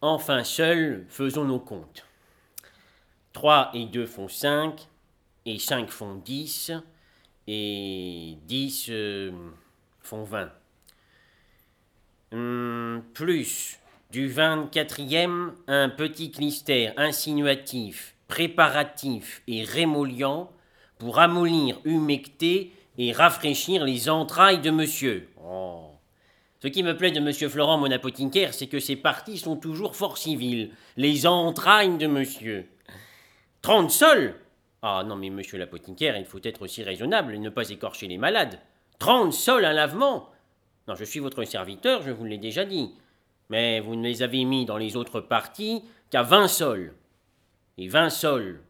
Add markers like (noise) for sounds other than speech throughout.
Enfin seuls, faisons nos comptes. 3 et 2 font 5, et 5 font 10, et 10 euh, font 20. Hum, plus du 24e, un petit clistère insinuatif, préparatif et rémoliant pour amollir, humecter et rafraîchir les entrailles de monsieur. Oh. Ce qui me plaît de monsieur Florent, mon apothicaire, c'est que ses parties sont toujours fort civiles. Les entrailles de monsieur. Trente sols Ah non, mais monsieur l'apothicaire, il faut être aussi raisonnable et ne pas écorcher les malades. Trente sols un lavement Non, je suis votre serviteur, je vous l'ai déjà dit. Mais vous ne les avez mis dans les autres parties qu'à vingt sols. Et vingt sols,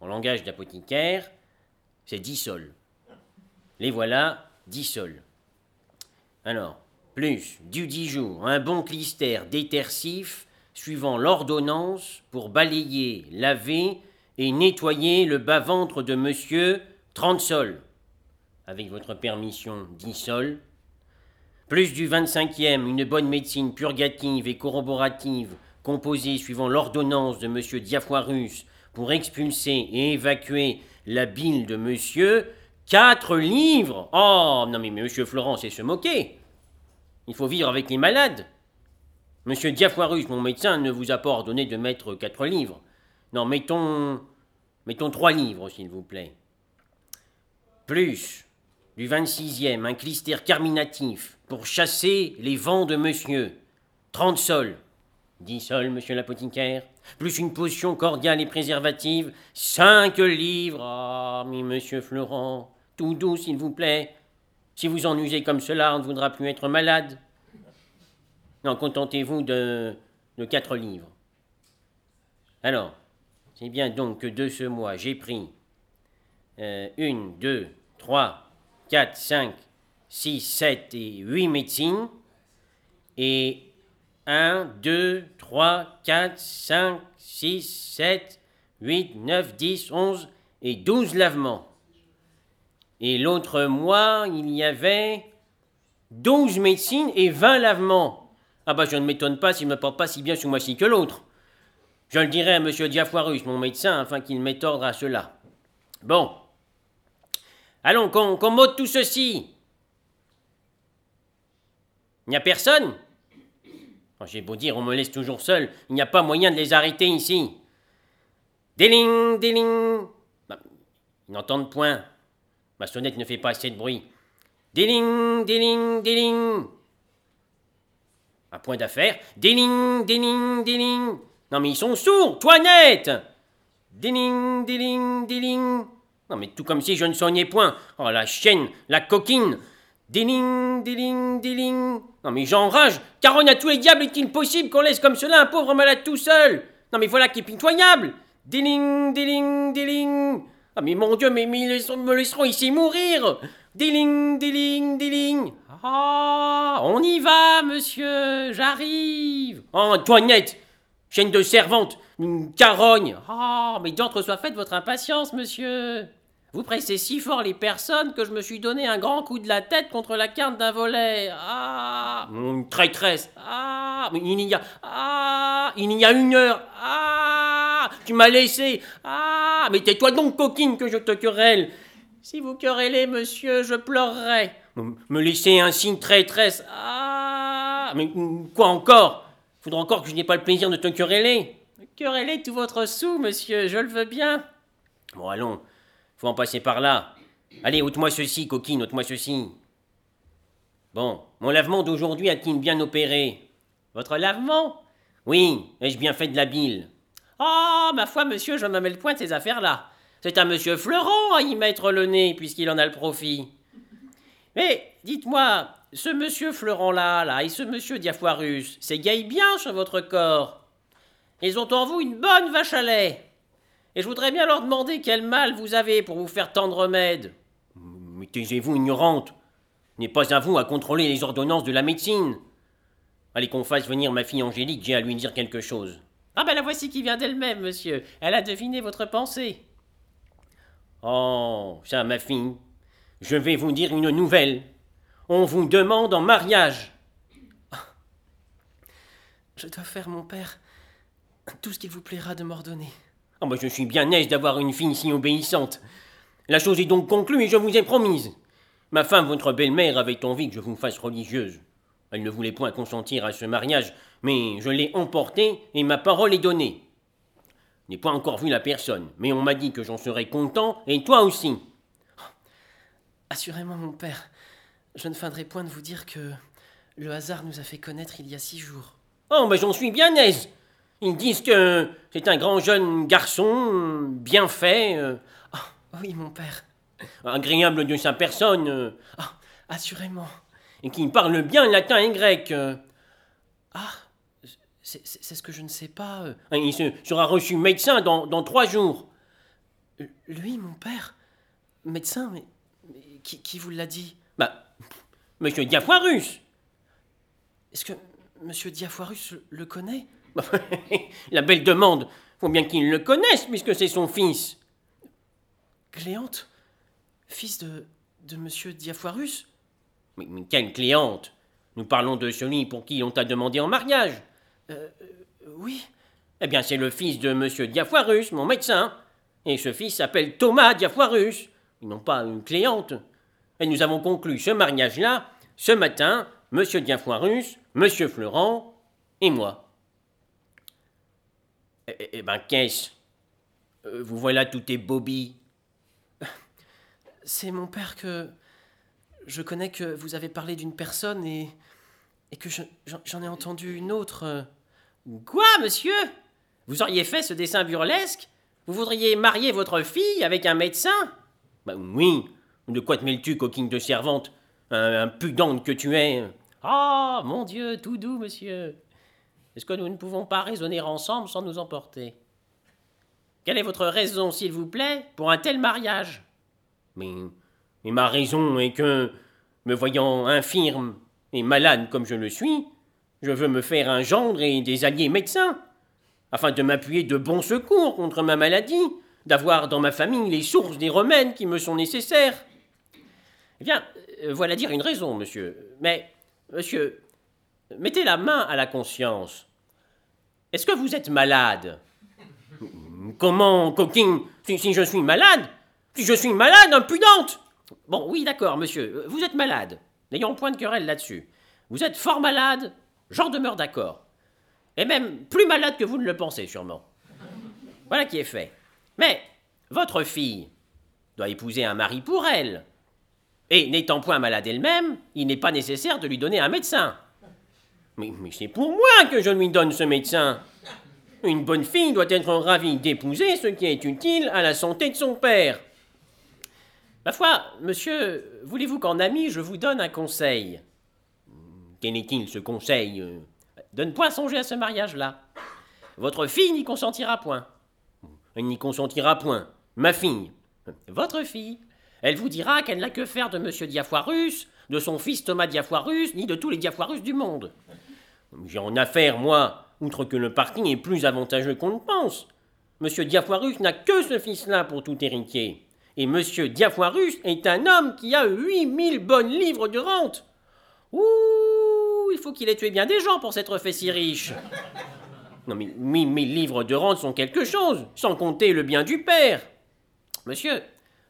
en langage d'apothicaire, c'est dix sols. Les voilà, dix sols. Alors, plus du dix jours, un bon clistère détersif suivant l'ordonnance pour balayer, laver et nettoyer le bas-ventre de monsieur trente sols. Avec votre permission, dix sols. Plus du vingt-cinquième, une bonne médecine purgative et corroborative composée suivant l'ordonnance de monsieur Diafoirus pour expulser et évacuer la bile de monsieur Quatre livres Oh, non mais monsieur Florent, c'est se moquer. Il faut vivre avec les malades. Monsieur Diafoirus, mon médecin, ne vous a pas ordonné de mettre quatre livres. Non, mettons. Mettons trois livres, s'il vous plaît. Plus du 26e, un clistère carminatif pour chasser les vents de monsieur. Trente sols. Dix sols, monsieur l'apothicaire. Plus une potion cordiale et préservative. Cinq livres. Ah, mais monsieur Florent. Tout doux, s'il vous plaît. Si vous en usez comme cela, on ne voudra plus être malade. Non, contentez-vous de, de quatre livres. Alors, c'est bien donc que de ce mois, j'ai pris euh, une, deux, trois, quatre, cinq, six, sept et huit médecines. Et un, deux, trois, quatre, cinq, six, sept, huit, neuf, dix, onze et douze lavements. Et l'autre mois, il y avait 12 médecines et 20 lavements. Ah bah je ne m'étonne pas s'il ne me porte pas si bien ce mois-ci que l'autre. Je le dirai à M. Diafoirus, mon médecin, afin qu'il mette ordre à cela. Bon. Allons, qu'on qu tout ceci. Il n'y a personne? J'ai beau dire, on me laisse toujours seul. Il n'y a pas moyen de les arrêter ici. Déling, déling. Bah, ils n'entendent point. Ma sonnette ne fait pas assez de bruit. Déling, déling, déling. Un point d'affaire. Déling, déling, déling. Non mais ils sont sourds, Toinette Déling, déling, déling. Non mais tout comme si je ne soignais point. Oh la chienne, la coquine. Déling, déling, déling. Non mais j'enrage, car on a tous les diables est-il possible qu'on laisse comme cela un pauvre malade tout seul? Non mais voilà qui est pitoyable Déling, déling, déling. Ah mais mon Dieu, mais, ils me laisseront ici mourir. Déling, déling, déling Ah, on y va, monsieur, j'arrive. Oh, Antoinette Chaîne de servante, une carogne. Ah, mais d'entre soit faite votre impatience, monsieur. Vous pressez si fort les personnes que je me suis donné un grand coup de la tête contre la quinte d'un volet. Ah Une traîtresse. Ah il y a... Ah Il y a une heure. Ah Tu m'as laissé Ah Mais tais-toi donc, coquine, que je te querelle Si vous querellez, monsieur, je pleurerai Me laisser un signe traîtresse Ah Mais quoi encore? Faudra encore que je n'ai pas le plaisir de te quereller. Quereller tout votre sou, monsieur, je le veux bien. Bon, allons, faut en passer par là. Allez, ôte-moi ceci, coquine, ôte-moi ceci. Bon, mon lavement d'aujourd'hui a-t-il bien opéré? Votre lavement? Oui, ai-je bien fait de la bile? Ah, ma foi, monsieur, je ne me mets le point de ces affaires-là. C'est à monsieur Florent à y mettre le nez, puisqu'il en a le profit. Mais, dites-moi, ce monsieur Florent-là, là, et ce monsieur Diafoirus, s'égayent bien sur votre corps. Ils ont en vous une bonne vache à lait. Et je voudrais bien leur demander quel mal vous avez pour vous faire tendre remède. Mais taisez-vous, ignorante. N'est pas à vous à contrôler les ordonnances de la médecine. Allez qu'on fasse venir ma fille Angélique, j'ai à lui dire quelque chose. Ah ben la voici qui vient d'elle-même, monsieur. Elle a deviné votre pensée. Oh, ça, ma fille. Je vais vous dire une nouvelle on vous demande en mariage. Je dois faire, mon père, tout ce qu'il vous plaira de m'ordonner. Oh, bah, je suis bien aise d'avoir une fille si obéissante. La chose est donc conclue et je vous ai promise. Ma femme, votre belle-mère, avait envie que je vous fasse religieuse. Elle ne voulait point consentir à ce mariage, mais je l'ai emportée et ma parole est donnée. Je n'ai pas encore vu la personne, mais on m'a dit que j'en serais content, et toi aussi. Assurément, mon père, je ne feindrai point de vous dire que le hasard nous a fait connaître il y a six jours. Oh, mais j'en suis bien aise. Ils disent que c'est un grand jeune garçon, bien fait. Euh, oh, oui, mon père. Agréable de sa personne. Euh, ah, assurément. Et qui parle bien latin et grec. Euh. Ah, c'est ce que je ne sais pas. Il sera reçu médecin dans, trois jours. Lui, mon père Médecin, mais, qui, vous l'a dit? Bah, monsieur Diafoirus. Est-ce que monsieur Diafoirus le connaît? (laughs) La belle demande. Faut bien qu'il le connaisse, puisque c'est son fils. Cléante Fils de, de monsieur Diafoirus? Mais, quelle Cléante Nous parlons de celui pour qui on t'a demandé en mariage. Euh, oui. Eh bien, c'est le fils de monsieur Diafoirus, mon médecin. Et ce fils s'appelle Thomas Diafoirus. Ils n'ont pas une Cléante. Et nous avons conclu ce mariage-là ce matin, monsieur Diafoirus, monsieur Florent et moi. Eh, eh, eh ben, qu'est-ce? Euh, Vous voilà tout est Bobby. C'est mon père que. Je connais que vous avez parlé d'une personne et. et que j'en ai entendu une autre. Quoi, monsieur? Vous auriez fait ce dessin burlesque? Vous voudriez marier votre fille avec un médecin? Bah oui. De quoi te mêles-tu, coquine de servante? Un, que tu es. Ah, mon Dieu, tout doux, monsieur. Est-ce que nous ne pouvons pas raisonner ensemble sans nous emporter? Quelle est votre raison, s'il vous plaît, pour un tel mariage? Mais, mais ma raison est que, me voyant infirme et malade comme je le suis, je veux me faire un gendre et des alliés médecins, afin de m'appuyer de bons secours contre ma maladie, d'avoir dans ma famille les sources des remèdes qui me sont nécessaires. Eh bien, euh, voilà dire une raison, monsieur. Mais, monsieur, mettez la main à la conscience. Est-ce que vous êtes malade? Comment, coquine, si, je suis malade Si je suis malade, impudente Bon, oui, d'accord, monsieur, vous êtes malade. N'ayons point de querelle là-dessus. Vous êtes fort malade, j'en demeure d'accord. Et même plus malade que vous ne le pensez, sûrement. Voilà qui est fait. Mais votre fille doit épouser un mari pour elle. Et n'étant point malade elle-même, il n'est pas nécessaire de lui donner un médecin. Mais, c'est pour moi que je lui donne ce médecin. Une bonne fille doit être ravie d'épouser ce qui est utile à la santé de son père. Ma foi, monsieur, voulez-vous qu'en ami je vous donne un conseil? Quel est-il ce conseil? De ne point songer à ce mariage-là. Votre fille n'y consentira point. Elle n'y consentira point. Ma fille. Votre fille. Elle vous dira qu'elle n'a que faire de monsieur Diafoirus, de son fils Thomas Diafoirus, ni de tous les Diafoirus du monde. J'ai en affaire, moi, outre que le parti est plus avantageux qu'on ne pense. Monsieur Diafoirus n'a que ce fils-là pour tout héritier. Et monsieur Diafoirus est un homme qui a 8000 bonnes livres de rente. Ouh, il faut qu'il ait tué bien des gens pour s'être fait si riche. Non mais 8000 livres de rente sont quelque chose, sans compter le bien du père. Monsieur,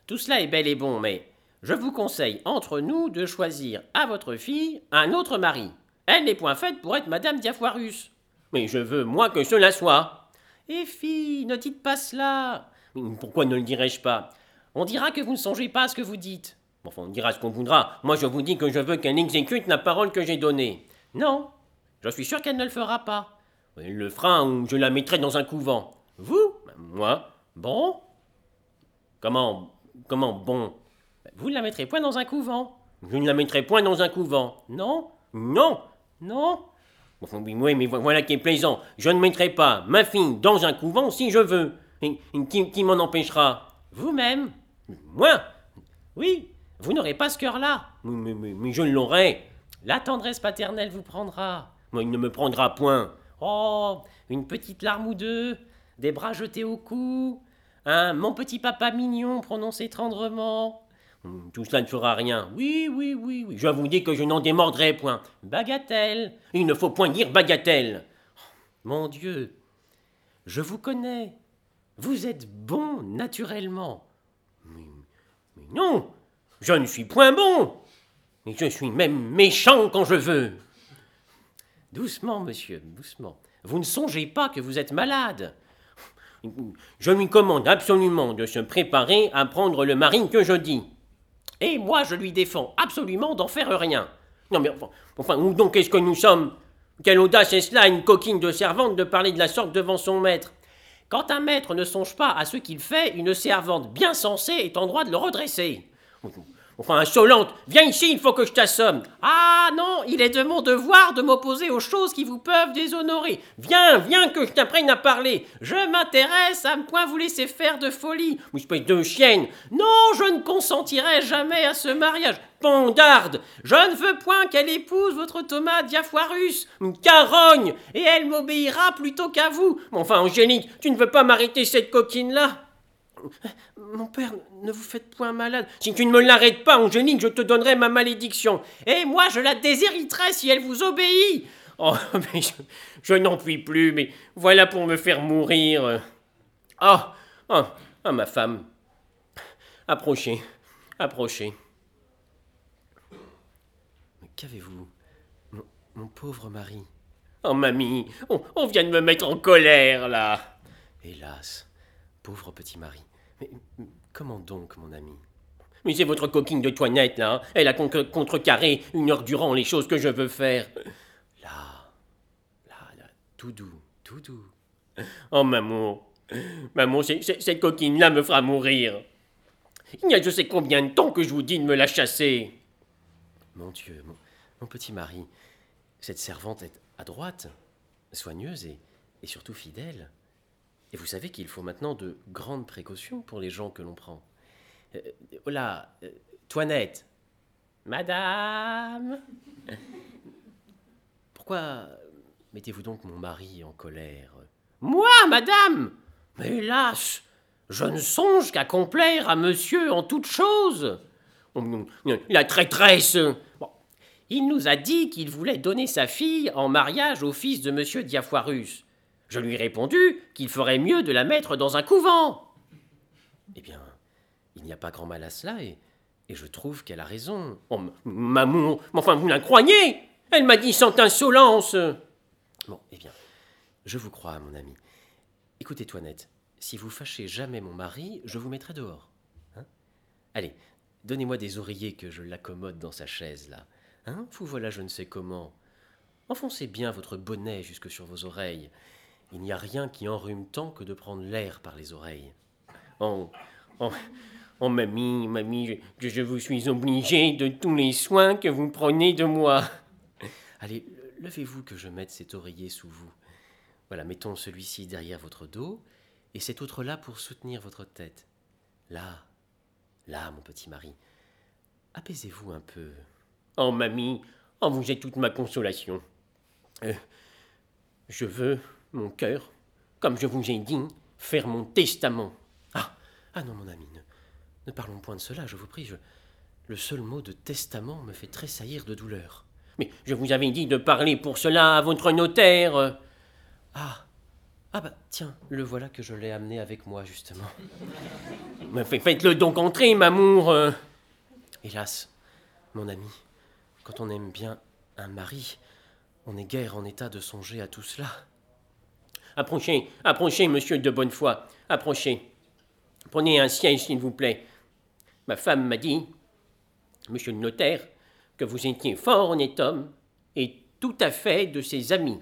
tout cela est bel et bon, mais je vous conseille entre nous de choisir à votre fille un autre mari. Elle n'est point faite pour être Madame Diafoirus. Mais je veux, moi, que cela soit. Eh fille, ne dites pas cela. Pourquoi ne le dirais-je pas? On dira que vous ne songez pas à ce que vous dites. Enfin, on dira ce qu'on voudra. Moi, je vous dis que je veux qu'elle exécute la parole que j'ai donnée. Non, je suis sûr qu'elle ne le fera pas. Elle le fera ou je la mettrai dans un couvent. Vous Moi Bon? Comment Comment bon? Vous ne la mettrez point dans un couvent. Je ne la mettrai point dans un couvent. Non Non non Oui, mais voilà qui est plaisant. Je ne mettrai pas ma fille dans un couvent si je veux. Qui, m'en empêchera? Vous-même Moi Oui, vous n'aurez pas ce cœur-là. Mais, je l'aurai. La tendresse paternelle vous prendra. Moi, il ne me prendra point. Oh, une petite larme ou deux, des bras jetés au cou, un mon petit papa mignon prononcé tendrement, Hmm, tout cela ne fera rien. Oui, oui, oui, oui. Je vous dis que je n'en démordrai point. Bagatelle. Il ne faut point dire bagatelle. Mon Dieu, je vous connais. Vous êtes bon naturellement. Non, je ne suis point bon. Et je suis même méchant quand je veux. Doucement, monsieur, doucement. Vous ne songez pas que vous êtes malade. Je lui commande absolument de se préparer à prendre le mari que je dis. Et moi, je lui défends absolument d'en faire rien. Non, mais enfin, enfin où donc est-ce que nous sommes? Quelle audace est cela, une coquine de servante, de parler de la sorte devant son maître? Quand un maître ne songe pas à ce qu'il fait, une servante bien sensée est en droit de le redresser. Enfin, insolente, viens ici, il faut que je t'assomme. Ah non, il est de mon devoir de m'opposer aux choses qui vous peuvent déshonorer. Viens, viens que je t'apprenne à parler. Je m'intéresse à ne point vous laisser faire de folie. Espèce de chienne. Non, je ne consentirai jamais à ce mariage. Pondarde, je ne veux point qu'elle épouse votre Thomas Diafoirus. Carogne, et elle m'obéira plutôt qu'à vous. Enfin, Angélique, tu ne veux pas m'arrêter cette coquine-là? Mon père, ne vous faites point malade. Si tu ne me l'arrêtes pas, Angélique, je te donnerai ma malédiction. Et moi, je la déshériterai si elle vous obéit. Oh, (laughs) mais je, n'en puis plus, mais voilà pour me faire mourir. Oh, oh, ma femme. Approchez, approchez. Qu'avez-vous, mon, pauvre mari? Oh, mamie, on, on vient de me mettre en colère, là. Hélas, pauvre petit mari. Mais comment donc, mon ami? Mais c'est votre coquine de toinette, là. Elle a contrecarré une heure durant les choses que je veux faire. Là, là, là, tout doux, tout doux. Oh, maman, maman, cette coquine-là me fera mourir. Il y a je sais combien de temps que je vous dis de me la chasser. Mon Dieu, mon, petit mari, cette servante est adroite, soigneuse et surtout fidèle. Et vous savez qu'il faut maintenant de grandes précautions pour les gens que l'on prend. Euh, oh là, euh, Toinette. Madame. (laughs) Pourquoi mettez-vous donc mon mari en colère? Moi, madame Mais hélas, je ne songe qu'à complaire à monsieur en toutes choses. La traîtresse Il nous a dit qu'il voulait donner sa fille en mariage au fils de monsieur Diafoirus. Je lui ai répondu qu'il ferait mieux de la mettre dans un couvent. Eh bien, il n'y a pas grand mal à cela, et, je trouve qu'elle a raison. Oh, maman, enfin, vous la croyez? Elle m'a dit sans insolence. Bon, eh bien, je vous crois, mon ami. Écoutez, Toinette, si vous fâchez jamais mon mari, je vous mettrai dehors. Hein Allez, donnez-moi des oreillers que je l'accommode dans sa chaise, là. Hein Vous voilà je ne sais comment. Enfoncez bien votre bonnet jusque sur vos oreilles, il n'y a rien qui enrhume tant que de prendre l'air par les oreilles. Oh, oh, oh mamie, mamie, je, je vous suis obligé de tous les soins que vous prenez de moi. Allez, levez-vous que je mette cet oreiller sous vous. Voilà, mettons celui-ci derrière votre dos et cet autre-là pour soutenir votre tête. Là, là, mon petit mari, apaisez-vous un peu. Oh, mamie, oh, vous êtes toute ma consolation. Euh, je veux mon cœur, comme je vous ai dit, faire mon testament. Ah, ah non, mon ami, ne, parlons point de cela, je vous prie. Je, le seul mot de testament me fait tressaillir de douleur. Mais je vous avais dit de parler pour cela à votre notaire. Ah, ah bah tiens, le voilà que je l'ai amené avec moi, justement. Faites-le donc entrer, m'amour. Hélas, mon ami, quand on aime bien un mari, on n'est guère en état de songer à tout cela. Approchez, approchez, monsieur de Bonnefoy, approchez. Prenez un siège, s'il vous plaît. Ma femme m'a dit, monsieur le notaire, que vous étiez fort honnête homme et tout à fait de ses amis.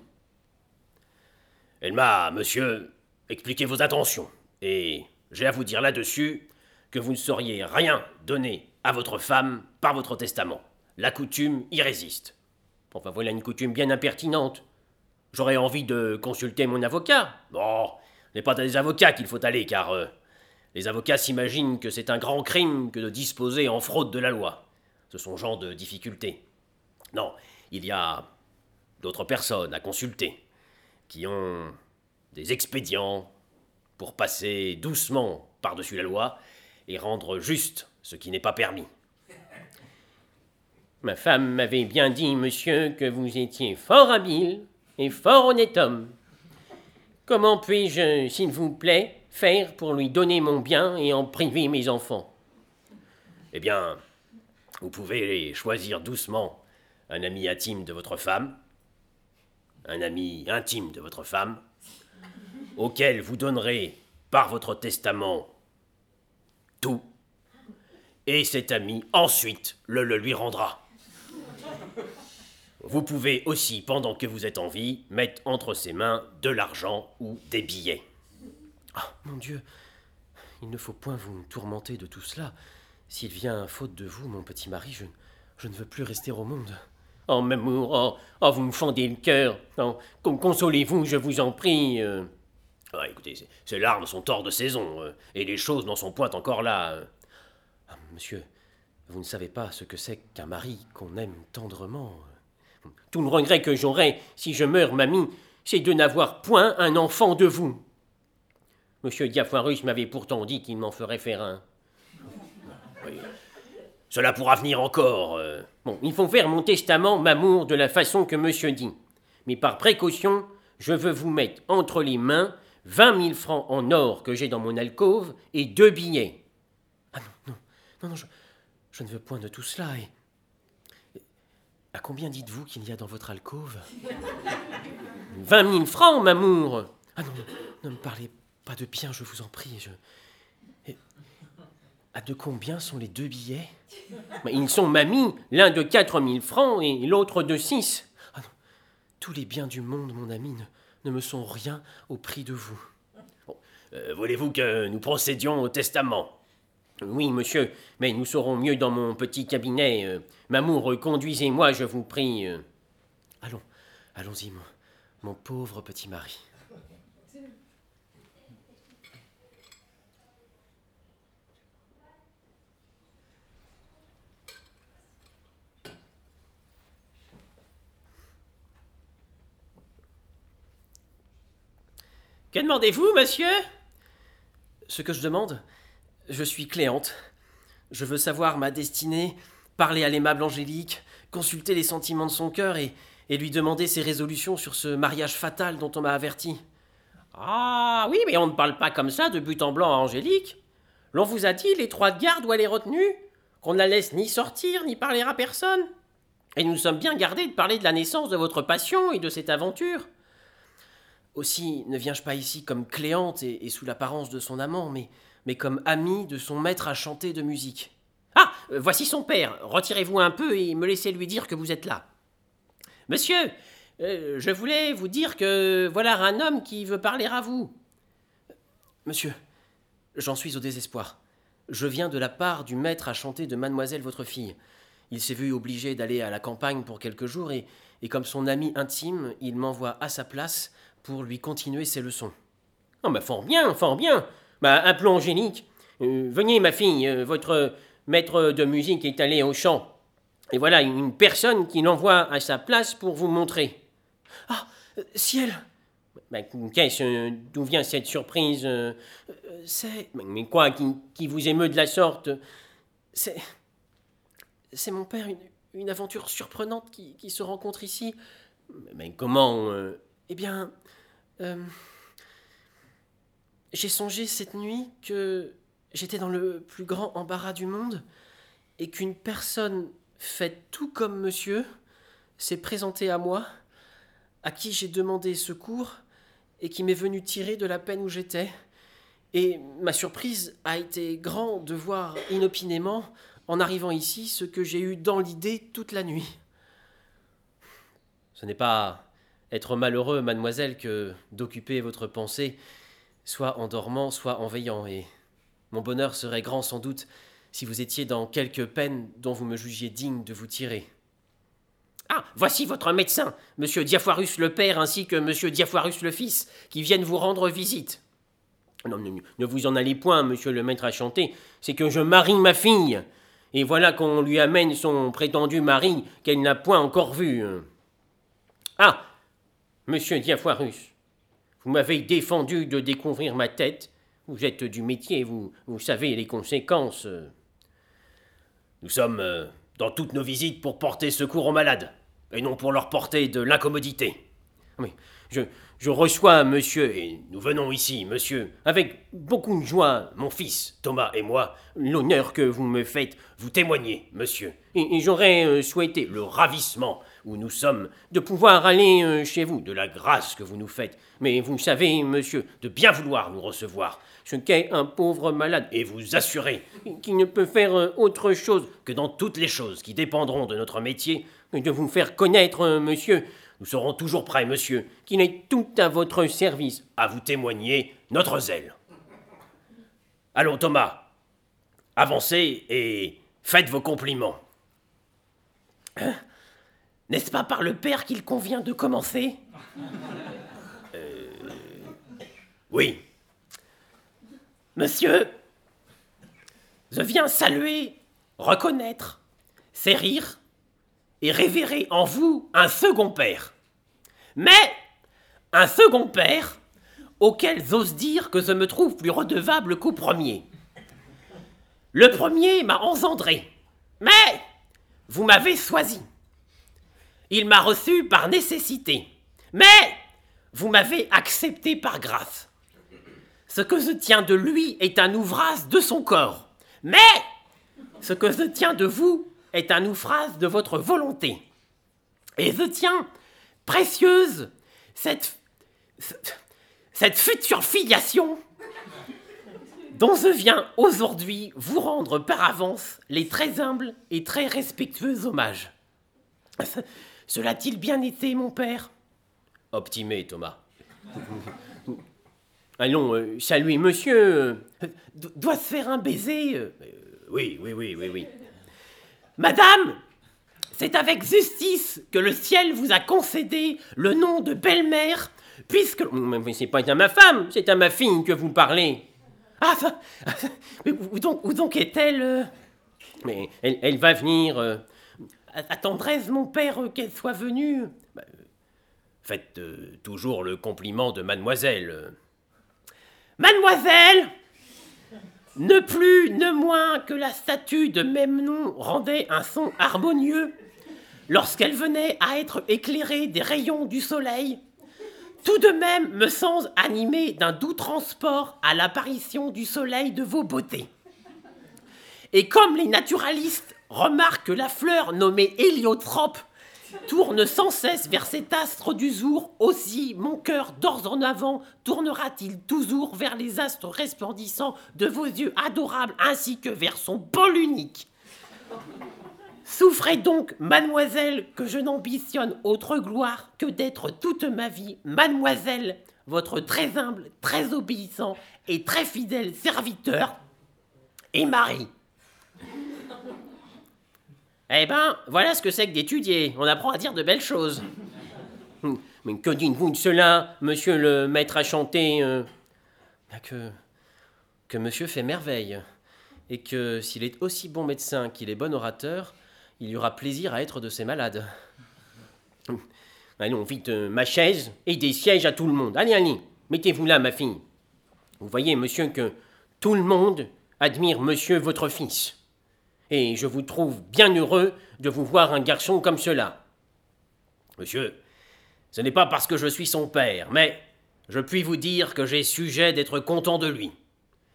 Elle m'a, monsieur, expliqué vos intentions, et j'ai à vous dire là-dessus que vous ne sauriez rien donner à votre femme par votre testament. La coutume y résiste. Enfin voilà une coutume bien impertinente. J'aurais envie de consulter mon avocat. Bon, ce n'est pas des avocats qu'il faut aller, car euh, les avocats s'imaginent que c'est un grand crime que de disposer en fraude de la loi. Ce sont genre de difficultés. Non, il y a d'autres personnes à consulter qui ont des expédients pour passer doucement par-dessus la loi et rendre juste ce qui n'est pas permis. Ma femme m'avait bien dit, monsieur, que vous étiez fort habile et fort honnête homme. Comment puis-je, s'il vous plaît, faire pour lui donner mon bien et en priver mes enfants? Eh bien, vous pouvez choisir doucement. Un ami intime de votre femme, un ami intime de votre femme, auquel vous donnerez par votre testament tout, et cet ami ensuite le, lui rendra. Vous pouvez aussi, pendant que vous êtes en vie, mettre entre ses mains de l'argent ou des billets. Ah, mon Dieu, il ne faut point vous tourmenter de tout cela. S'il vient faute de vous, mon petit mari, je, ne veux plus rester au monde. Oh, Mamour, oh, oh, vous me fendez le cœur. Oh, consolez-vous, je vous en prie. euh. Ah, écoutez, ces- ces larmes sont hors de saison, euh, et les choses n'en sont point encore là. euh. Ah, monsieur, vous ne savez pas ce que c'est qu'un mari qu'on aime tendrement. Tout le regret que j'aurai si je meurs, mamie, c'est de n'avoir point un enfant de vous. Monsieur Diafoirus m'avait pourtant dit qu'il m'en ferait faire un. Cela pourra venir encore. euh. Bon, il faut faire mon testament, Mamour, de la façon que monsieur dit. Mais par précaution, je veux vous mettre entre les mains vingt mille francs en or que j'ai dans mon alcôve et deux billets. Ah non, non, non, non, je, ne veux point de tout cela. À combien dites-vous qu'il y a dans votre alcôve? Vingt mille francs, Mamour Ah non, ne me parlez pas de bien, je vous en prie. Je... À de combien sont les deux billets? Ils sont, mamie, l'un de quatre mille francs et l'autre de six. Tous les biens du monde, mon ami, ne, ne me sont rien au prix de vous. Euh, Voulez-vous que nous procédions au testament? Oui, monsieur, mais nous serons mieux dans mon petit cabinet. euh. Mamour, conduisez-moi, je vous prie. euh. Allons, allons-y, mon pauvre petit mari. Que demandez-vous, monsieur? Ce que je demande, je suis Cléante. Je veux savoir ma destinée, parler à l'aimable Angélique, consulter les sentiments de son cœur et, et lui demander ses résolutions sur ce mariage fatal dont on m'a averti. Ah oui, mais on ne parle pas comme ça de but en blanc à Angélique. L'on vous a dit, les trois de garde où elle est retenue, qu'on ne la laisse ni sortir, ni parler à personne. Et nous sommes bien gardés de parler de la naissance de votre passion et de cette aventure. Aussi ne viens-je pas ici comme Cléante et, et sous l'apparence de son amant, mais, mais comme amie de son maître à chanter de musique. Ah, euh, voici son père. Retirez-vous un peu et me laissez lui dire que vous êtes là. Monsieur, euh, je voulais vous dire que voilà un homme qui veut parler à vous. Monsieur, j'en suis au désespoir. Je viens de la part du maître à chanter de mademoiselle votre fille. Il s'est vu obligé d'aller à la campagne pour quelques jours et, comme son ami intime, il m'envoie à sa place pour lui continuer ses leçons. Oh, bah, fort bien, fort bien. Bah, appelons Angélique. Euh, venez, ma fille, euh, votre maître de musique est allé au chant. Et voilà une personne qui l'envoie à sa place pour vous montrer. Ah, euh, ciel Bah, Qu'est-ce, d'où vient cette surprise C'est. mais- quoi, qui, qui vous émeut de la sorte? C'est. C'est mon père, une, une aventure surprenante qui, qui se rencontre ici. Mais comment Eh bien. J'ai songé cette nuit que j'étais dans le plus grand embarras du monde et qu'une personne faite tout comme monsieur s'est présentée à moi, à qui j'ai demandé secours et qui m'est venu tirer de la peine où j'étais. Et ma surprise a été grande de voir inopinément, en arrivant ici, ce que j'ai eu dans l'idée toute la nuit. Ce n'est pas être malheureux, mademoiselle, que d'occuper votre pensée, soit en dormant, soit en veillant, et mon bonheur serait grand sans doute si vous étiez dans quelque peine dont vous me jugiez digne de vous tirer. Ah, voici votre médecin, monsieur Diafoirus le père ainsi que monsieur Diafoirus le fils, qui viennent vous rendre visite. Non, ne, ne vous en allez point, monsieur le maître à chanter, c'est que je marie ma fille. Et voilà qu'on lui amène son prétendu mari qu'elle n'a point encore vu. Ah, monsieur Diafoirus, vous m'avez défendu de découvrir ma tête. Vous êtes du métier, vous, savez les conséquences. Nous sommes euh, dans toutes nos visites pour porter secours aux malades, et non pour leur porter de l'incommodité. Je reçois, monsieur, et nous venons ici, monsieur, avec beaucoup de joie, mon fils, Thomas et moi, l'honneur que vous me faites, vous témoigner, monsieur. Et, j'aurais euh, souhaité le ravissement où nous sommes, de pouvoir aller euh, chez vous, de la grâce que vous nous faites. Mais vous savez, monsieur, de bien vouloir nous recevoir. Ce qu'est un pauvre malade, et vous assurer qu'il ne peut faire euh, autre chose que dans toutes les choses qui dépendront de notre métier, de vous faire connaître, monsieur, nous serons toujours prêts, monsieur, qu'il est tout à votre service, à vous témoigner notre zèle. Allons, Thomas, avancez et faites vos compliments. Hein? N'est-ce pas par le père qu'il convient de commencer? Euh, Oui. Monsieur, je viens saluer, reconnaître, c'est rire et révérer en vous un second père. Mais un second père auquel j'ose dire que je me trouve plus redevable qu'au premier. Le premier m'a engendré, mais vous m'avez choisi. Il m'a reçu par nécessité, mais vous m'avez accepté par grâce. Ce que je tiens de lui est un ouvrage de son corps, mais ce que je tiens de vous est un oufrase de votre volonté. Et je tiens précieuse cette, cette future filiation dont je viens aujourd'hui vous rendre par avance les très humbles et très respectueux hommages. Cela a-t-il bien été, mon père? Optimé, Thomas. (laughs) Allons, euh, saluez monsieur. Euh, doit se faire un baiser euh, Oui, oui, oui, oui, oui. Madame, c'est avec justice que le ciel vous a concédé le nom de belle-mère, puisque... Mais c'est pas à ma femme, c'est à ma fille que vous parlez. Ah, ça... (laughs) Mais où donc, où donc est-elle euh? Mais elle, va venir... Euh, attendrez mon père, euh, qu'elle soit venue bah, Faites toujours le compliment de mademoiselle. Mademoiselle ne plus, ne moins que la statue de même nom rendait un son harmonieux lorsqu'elle venait à être éclairée des rayons du soleil. Tout de même me sens animé d'un doux transport à l'apparition du soleil de vos beautés. Et comme les naturalistes remarquent que la fleur nommée héliotrope tourne sans cesse vers cet astre du jour, aussi mon cœur d'ores en avant tournera-t-il toujours vers les astres resplendissants de vos yeux adorables ainsi que vers son pôle unique. Souffrez donc, mademoiselle, que je n'ambitionne autre gloire que d'être toute ma vie, mademoiselle, votre très humble, très obéissant et très fidèle serviteur et mari. Eh ben, voilà ce que c'est que d'étudier. On apprend à dire de belles choses. Hum, mais que dites-vous de cela, monsieur le maître à chanter euh ben que, que monsieur fait merveille. Et que s'il est aussi bon médecin qu'il est bon orateur, il y aura plaisir à être de ses malades. Hum. Allons vite, euh, ma chaise et des sièges à tout le monde. Allez, allez, mettez-vous là, ma fille. Vous voyez, monsieur, que tout le monde admire monsieur votre fils et je vous trouve bien heureux de vous voir un garçon comme cela. Monsieur, ce n'est pas parce que je suis son père, mais je puis vous dire que j'ai sujet d'être content de lui,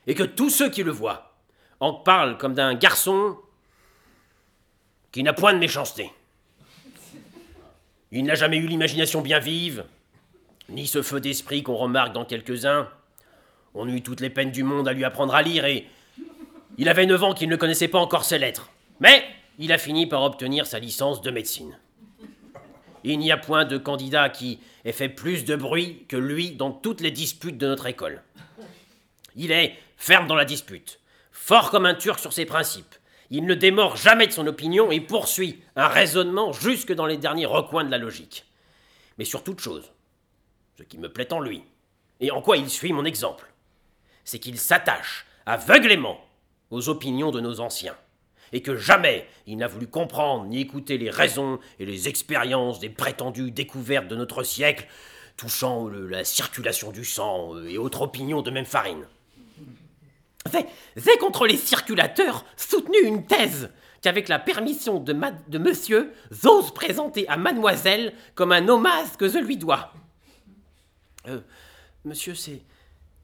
et que tous ceux qui le voient en parlent comme d'un garçon qui n'a point de méchanceté. Il n'a jamais eu l'imagination bien vive, ni ce feu d'esprit qu'on remarque dans quelques-uns. On eut toutes les peines du monde à lui apprendre à lire, et il avait 9 ans qu'il ne connaissait pas encore ses lettres. Mais il a fini par obtenir sa licence de médecine. Il n'y a point de candidat qui ait fait plus de bruit que lui dans toutes les disputes de notre école. Il est ferme dans la dispute, fort comme un turc sur ses principes. Il ne démord jamais de son opinion et poursuit un raisonnement jusque dans les derniers recoins de la logique. Mais sur toute chose, ce qui me plaît en lui, et en quoi il suit mon exemple, c'est qu'il s'attache aveuglément aux opinions de nos anciens, et que jamais il n'a voulu comprendre ni écouter les raisons et les expériences des prétendues découvertes de notre siècle touchant la circulation du sang euh, et autres opinions de même farine. J'ai contre les circulateurs soutenu une thèse qu'avec la permission de, de monsieur, j'ose présenter à mademoiselle comme un hommage que je lui dois. Euh, monsieur, c'est.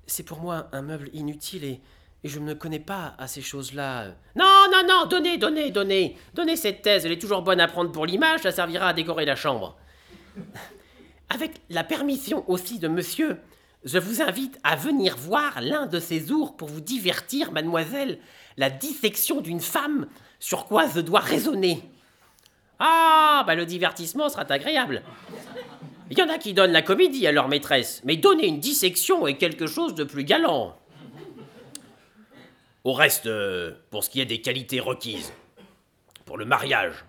C'est pour moi un meuble inutile et, et je ne me connais pas à ces choses-là. Non, non, non, donnez, donnez, donnez. Donnez cette thèse, elle est toujours bonne à prendre pour l'image, ça servira à décorer la chambre. (laughs) Avec la permission aussi de monsieur, je vous invite à venir voir l'un de ces ours pour vous divertir, mademoiselle, la dissection d'une femme, sur quoi je dois raisonner. Ah, bah le divertissement sera agréable. Il y en a qui donnent la comédie à leur maîtresse, mais donner une dissection est quelque chose de plus galant. Au reste, euh, pour ce qui est des qualités requises, pour le mariage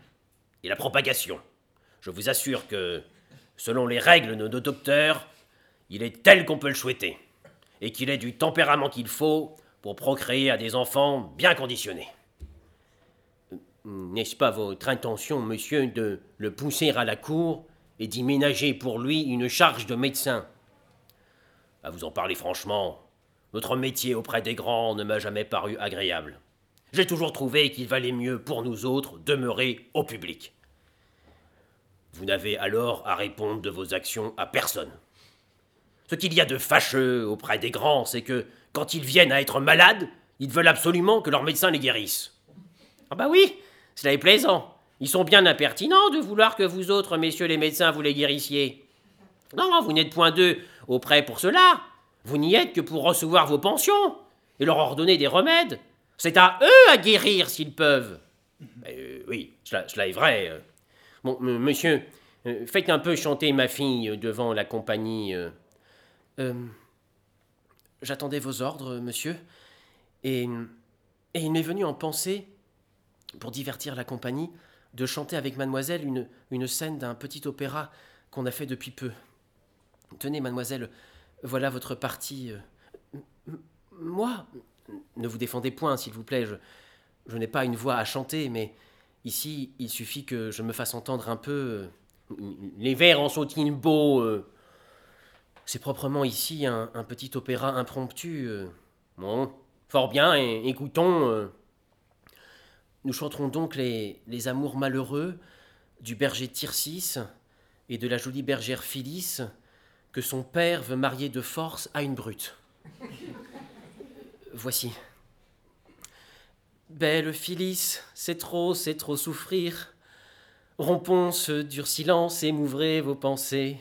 et la propagation, je vous assure que, selon les règles de nos docteurs, il est tel qu'on peut le souhaiter, et qu'il ait du tempérament qu'il faut pour procréer à des enfants bien conditionnés. N'est-ce pas votre intention, monsieur, de le pousser à la cour et d'y ménager pour lui une charge de médecin? À vous en parler franchement, notre métier auprès des grands ne m'a jamais paru agréable. J'ai toujours trouvé qu'il valait mieux pour nous autres demeurer au public. Vous n'avez alors à répondre de vos actions à personne. Ce qu'il y a de fâcheux auprès des grands, c'est que, quand ils viennent à être malades, ils veulent absolument que leur médecin les guérisse. Ah bah oui, cela est plaisant. Ils sont bien impertinents de vouloir que vous autres, messieurs les médecins, vous les guérissiez. Non, vous n'êtes point d'eux auprès pour cela. Vous n'y êtes que pour recevoir vos pensions et leur ordonner des remèdes. C'est à eux à guérir s'ils peuvent. Euh, oui, cela, est vrai. Bon, monsieur, euh, faites un peu chanter ma fille devant la compagnie. Euh, j'attendais vos ordres, monsieur, et, et il m'est venu en pensée, pour divertir la compagnie, de chanter avec mademoiselle une, une scène d'un petit opéra qu'on a fait depuis peu. Tenez, mademoiselle, voilà votre partie. Euh, moi Ne vous défendez point, s'il vous plaît. Je, n'ai pas une voix à chanter, mais ici, il suffit que je me fasse entendre un peu. Euh, les vers en sont-ils beaux euh? C'est proprement ici un, petit opéra impromptu. Bon, fort bien, écoutons. Nous chanterons donc les, les amours malheureux du berger Tircis et de la jolie bergère Phyllis son père veut marier de force à une brute. Voici. Belle Phyllis, c'est trop, c'est trop souffrir. Rompons ce dur silence et m'ouvrez vos pensées.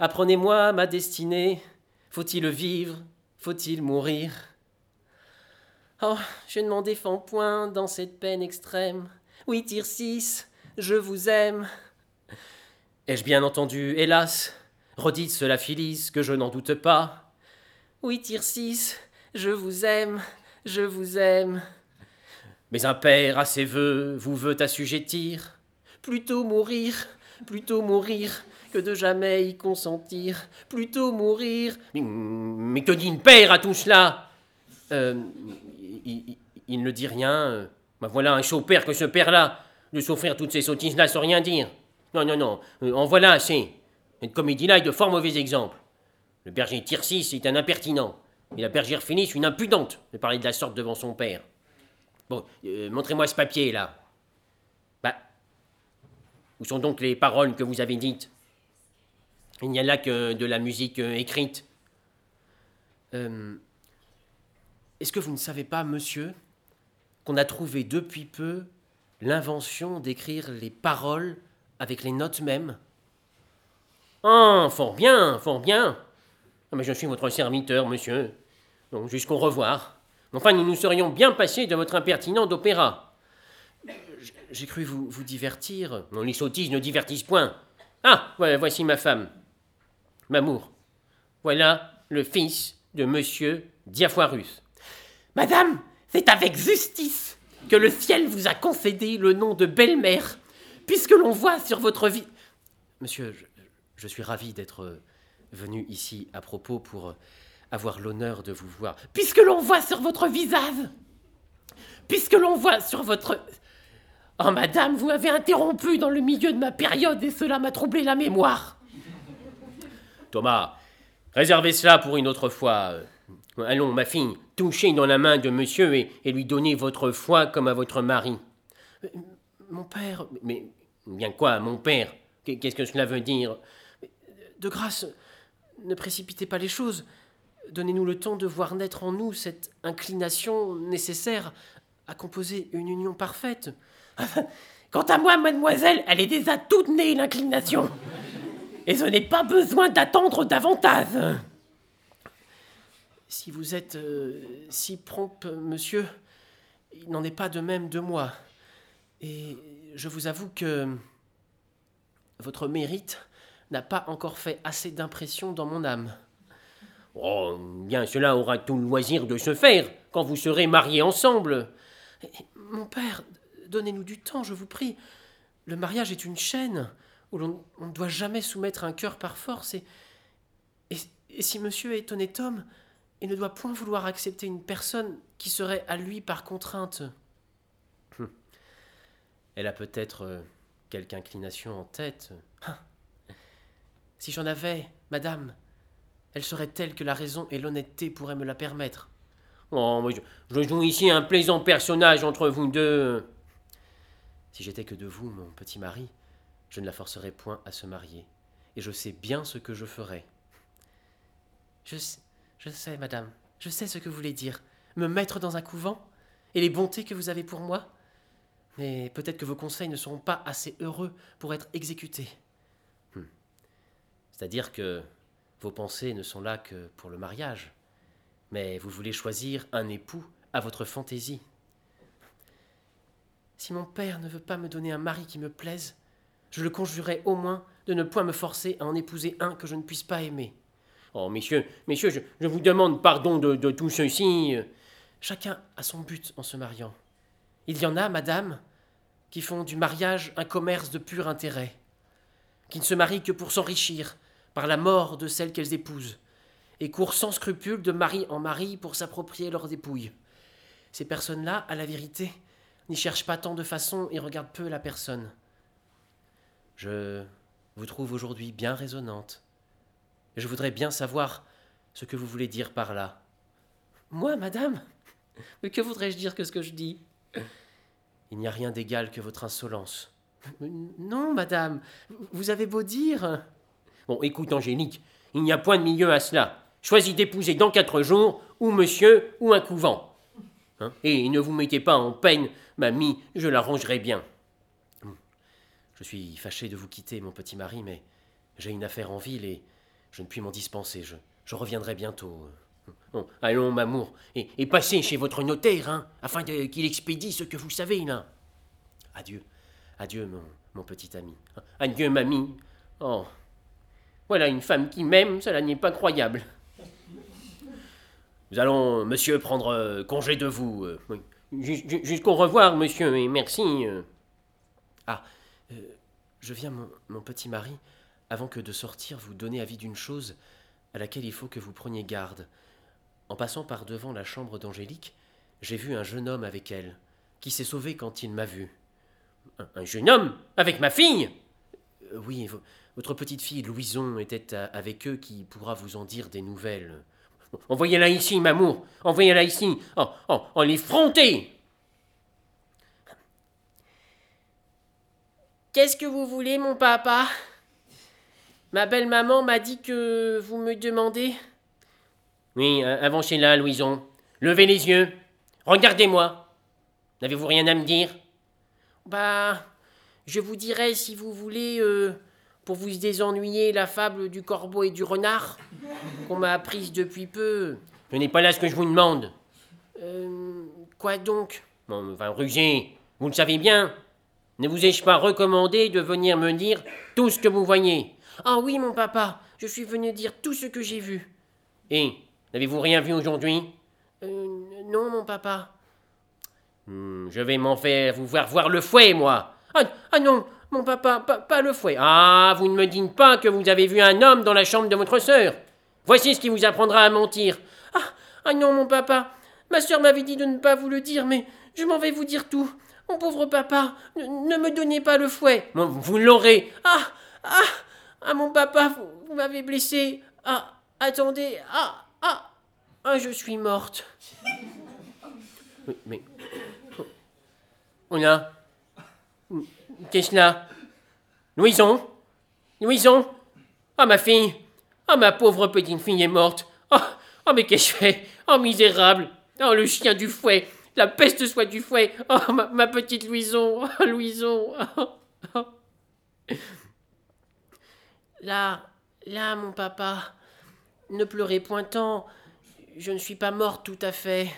Apprenez-moi ma destinée. Faut-il vivre? Faut-il mourir? Oh, je ne m'en défends point dans cette peine extrême. Oui, Tircis, je vous aime. Ai-je bien entendu, hélas, Redites cela, Phyllis, que je n'en doute pas. Oui, Tircis, je vous aime, je vous aime. Mais un père à ses voeux vous veut assujettir. Plutôt mourir, plutôt mourir, que de jamais y consentir. Plutôt mourir. Mais, que dit une père à tout cela? Euh, il, ne dit rien. Ben voilà un chaud père que ce père-là, de souffrir toutes ces sottises-là sans rien dire. Non, non, non, euh, en voilà assez. Cette comédie-là est de fort mauvais exemple. Le berger Tircis est un impertinent, et la bergère Phénis une impudente de parler de la sorte devant son père. Bon, euh, montrez-moi ce papier-là. Bah, où sont donc les paroles que vous avez dites? Il n'y a là que de la musique euh, écrite. Euh, est-ce que vous ne savez pas, monsieur, qu'on a trouvé depuis peu l'invention d'écrire les paroles avec les notes mêmes? Ah, fort bien, fort bien. Ah, mais je suis votre serviteur, monsieur. Donc, jusqu'au revoir. Enfin, nous nous serions bien passés de votre impertinent d'opéra. J'ai cru vous, divertir. Non, les sottises ne divertissent point. Ah, voici ma femme. Mamour. Voilà le fils de monsieur Diafoirus. Madame, c'est avec justice que le ciel vous a concédé le nom de belle-mère, puisque l'on voit sur votre vie. Monsieur, je suis ravi d'être euh, venu ici à propos pour euh, avoir l'honneur de vous voir. Puisque l'on voit sur votre visage Puisque l'on voit sur votre... Oh madame, vous m'avez interrompu dans le milieu de ma période et cela m'a troublé la mémoire. Thomas, réservez cela pour une autre fois. Allons, ma fille, touchez dans la main de monsieur et, et lui donnez votre foi comme à votre mari. Euh, mon père. Mais bien quoi, mon père? Qu'est-ce que cela veut dire? De grâce, ne précipitez pas les choses. Donnez-nous le temps de voir naître en nous cette inclination nécessaire à composer une union parfaite. (laughs) Quant à moi, mademoiselle, elle est déjà toute née, l'inclination. Et je n'ai pas besoin d'attendre davantage. Si vous êtes euh, si prompt, monsieur, il n'en est pas de même de moi. Et je vous avoue que votre mérite n'a pas encore fait assez d'impression dans mon âme. Oh, bien, cela aura tout le loisir de se faire quand vous serez mariés ensemble. Mon père, donnez-nous du temps, je vous prie. Le mariage est une chaîne où l'on ne doit jamais soumettre un cœur par force. Et, et, si monsieur est honnête homme, il ne doit point vouloir accepter une personne qui serait à lui par contrainte. Hum. Elle a peut-être euh, quelque inclination en tête. Si j'en avais, madame, elle serait telle que la raison et l'honnêteté pourraient me la permettre. Oh, je, joue ici un plaisant personnage entre vous deux. Si j'étais que de vous, mon petit mari, je ne la forcerais point à se marier, et je sais bien ce que je ferais. Je je sais, madame, je sais ce que vous voulez dire. Me mettre dans un couvent Et les bontés que vous avez pour moi Mais peut-être que vos conseils ne seront pas assez heureux pour être exécutés. C'est-à-dire que vos pensées ne sont là que pour le mariage, mais vous voulez choisir un époux à votre fantaisie. Si mon père ne veut pas me donner un mari qui me plaise, je le conjurerai au moins de ne point me forcer à en épouser un que je ne puisse pas aimer. Oh, messieurs, messieurs, je, vous demande pardon de, de, tout ceci. Chacun a son but en se mariant. Il y en a, madame, qui font du mariage un commerce de pur intérêt, qui ne se marient que pour s'enrichir par la mort de celle qu'elles épousent, et courent sans scrupule de mari en mari pour s'approprier leurs dépouilles. Ces personnes-là, à la vérité, n'y cherche pas tant de façon et regarde peu la personne. Je vous trouve aujourd'hui bien raisonnante. Je voudrais bien savoir ce que vous voulez dire par là. Moi, madame? Mais que voudrais-je dire que ce que je dis? Il n'y a rien d'égal que votre insolence. Non, madame, vous avez beau dire. Bon, écoute, Angélique, il n'y a point de milieu à cela. Choisis d'épouser dans quatre jours, ou monsieur, ou un couvent. Hein? Et ne vous mettez pas en peine Mamie, je l'arrangerai bien. Je suis fâché de vous quitter, mon petit mari, mais j'ai une affaire en ville et je ne puis m'en dispenser. Je, reviendrai bientôt. allons, Mamour, et, passez chez votre notaire, hein, afin qu'il expédie ce que vous savez, là. Adieu, adieu, mon, petit ami. Adieu, mamie. Oh, voilà une femme qui m'aime, cela n'est pas croyable. Nous allons, monsieur, prendre euh, congé de vous. Euh. Jusqu'au revoir, monsieur, et merci. Euh. Ah, je viens, mon, petit mari, avant que de sortir, vous donner avis d'une chose à laquelle il faut que vous preniez garde. En passant par devant la chambre d'Angélique, j'ai vu un jeune homme avec elle, qui s'est sauvé quand il m'a vu. Un, jeune homme Avec ma fille? Oui, votre petite fille Louison était avec eux qui pourra vous en dire des nouvelles. Envoyez-la ici, Mamour. Envoyez-la ici. En, en, en l'effronter. Qu'est-ce que vous voulez, mon papa? Ma belle-maman m'a dit que vous me demandez. Oui, avancez-là, Louison. Levez les yeux. Regardez-moi. N'avez-vous rien à me dire? Bah, je vous dirai si vous voulez. Euh, pour vous désennuyer la fable du corbeau et du renard qu'on m'a apprise depuis peu. Ce n'est pas là ce que je vous demande. Euh, quoi donc? Bon, enfin, Ruger, vous le savez bien. Ne vous ai-je pas recommandé de venir me dire tout ce que vous voyez? Ah oui, mon papa, je suis venu dire tout ce que j'ai vu. Et n'avez-vous rien vu aujourd'hui? Euh, Non, mon papa. Hmm, je vais m'en faire vous voir voir le fouet, moi. Ah, ah non, mon papa, pas, le fouet. Ah, vous ne me dites pas que vous avez vu un homme dans la chambre de votre sœur. Voici ce qui vous apprendra à mentir. Ah, ah non, mon papa. Ma sœur m'avait dit de ne pas vous le dire, mais je m'en vais vous dire tout. Mon pauvre papa, ne, me donnez pas le fouet. vous l'aurez. Ah, ah, ah, mon papa, vous, m'avez blessé. Ah, attendez. Ah, ah, ah, je suis morte. Mais, mais... On a Qu'est-ce là Louison Louison Ah, ma fille Oh, ma pauvre petite fille est morte. Oh, oh mais qu'est-ce que je fais Oh, misérable. Oh, le chien du fouet. La peste soit du fouet. Oh, ma, petite Louison. Oh, Louison. Là, là, mon papa. Ne pleurez point tant. Je ne suis pas morte tout à fait.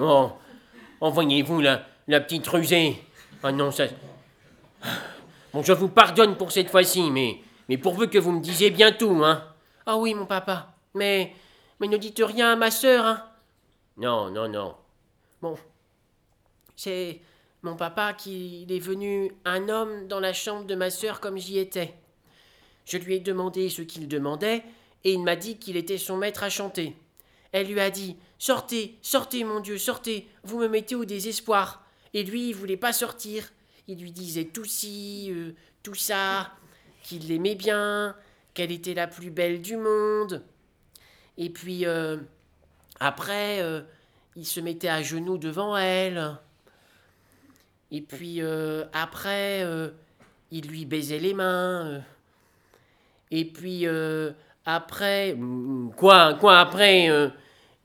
Oh, envoyez-vous la petite rusée. Ah non, ça. (sighs) Bon, je vous pardonne pour cette fois-ci, mais, mais pourvu que vous me disiez bien tout, hein. Ah oui, mon papa. Mais, mais ne dites rien à ma sœur, hein. Non, non, non. Bon, c'est mon papa qui est venu un homme dans la chambre de ma sœur comme j'y étais. Je lui ai demandé ce qu'il demandait, et il m'a dit qu'il était son maître à chanter. Elle lui a dit Sortez, sortez, mon Dieu, sortez, vous me mettez au désespoir. Et lui, il voulait pas sortir. Il lui disait tout ci, euh, tout ça, qu'il l'aimait bien, qu'elle était la plus belle du monde. Et puis, euh, après, euh, il se mettait à genoux devant elle. Et puis, après, il lui baisait les mains. Et puis, après, quoi, quoi après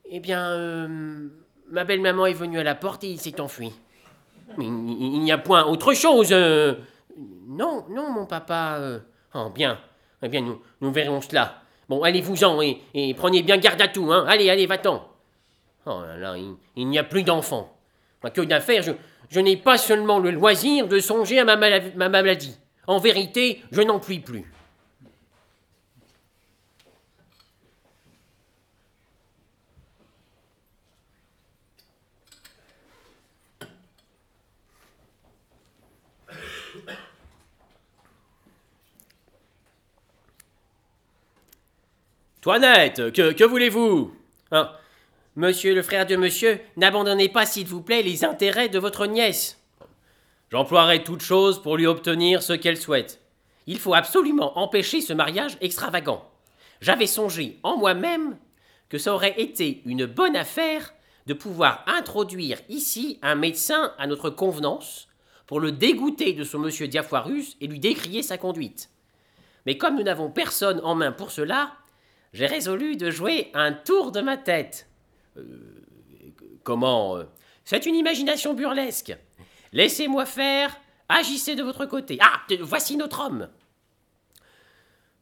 Eh bien, ma belle-maman est venue à la porte et il s'est enfui. Il n'y a point autre chose. Euh. Non, non, mon papa. Euh. Oh, bien. Eh bien, nous, nous verrons cela. Bon, allez-vous-en et, prenez bien garde à tout, hein. Allez, allez, va-t'en. Oh là là, il, n'y a plus d'enfants. Que d'affaires, je, n'ai pas seulement le loisir de songer à ma maladie. En vérité, je n'en puis plus. Toinette, que, que voulez-vous? Hein? Monsieur le frère de monsieur, n'abandonnez pas, s'il vous plaît, les intérêts de votre nièce. J'emploierai toute chose pour lui obtenir ce qu'elle souhaite. Il faut absolument empêcher ce mariage extravagant. J'avais songé en moi-même que ça aurait été une bonne affaire de pouvoir introduire ici un médecin à notre convenance pour le dégoûter de son monsieur Diafoirus et lui décrier sa conduite. Mais comme nous n'avons personne en main pour cela, j'ai résolu de jouer un tour de ma tête. Euh, comment euh, C'est une imagination burlesque. Laissez-moi faire, agissez de votre côté. Ah, voici notre homme.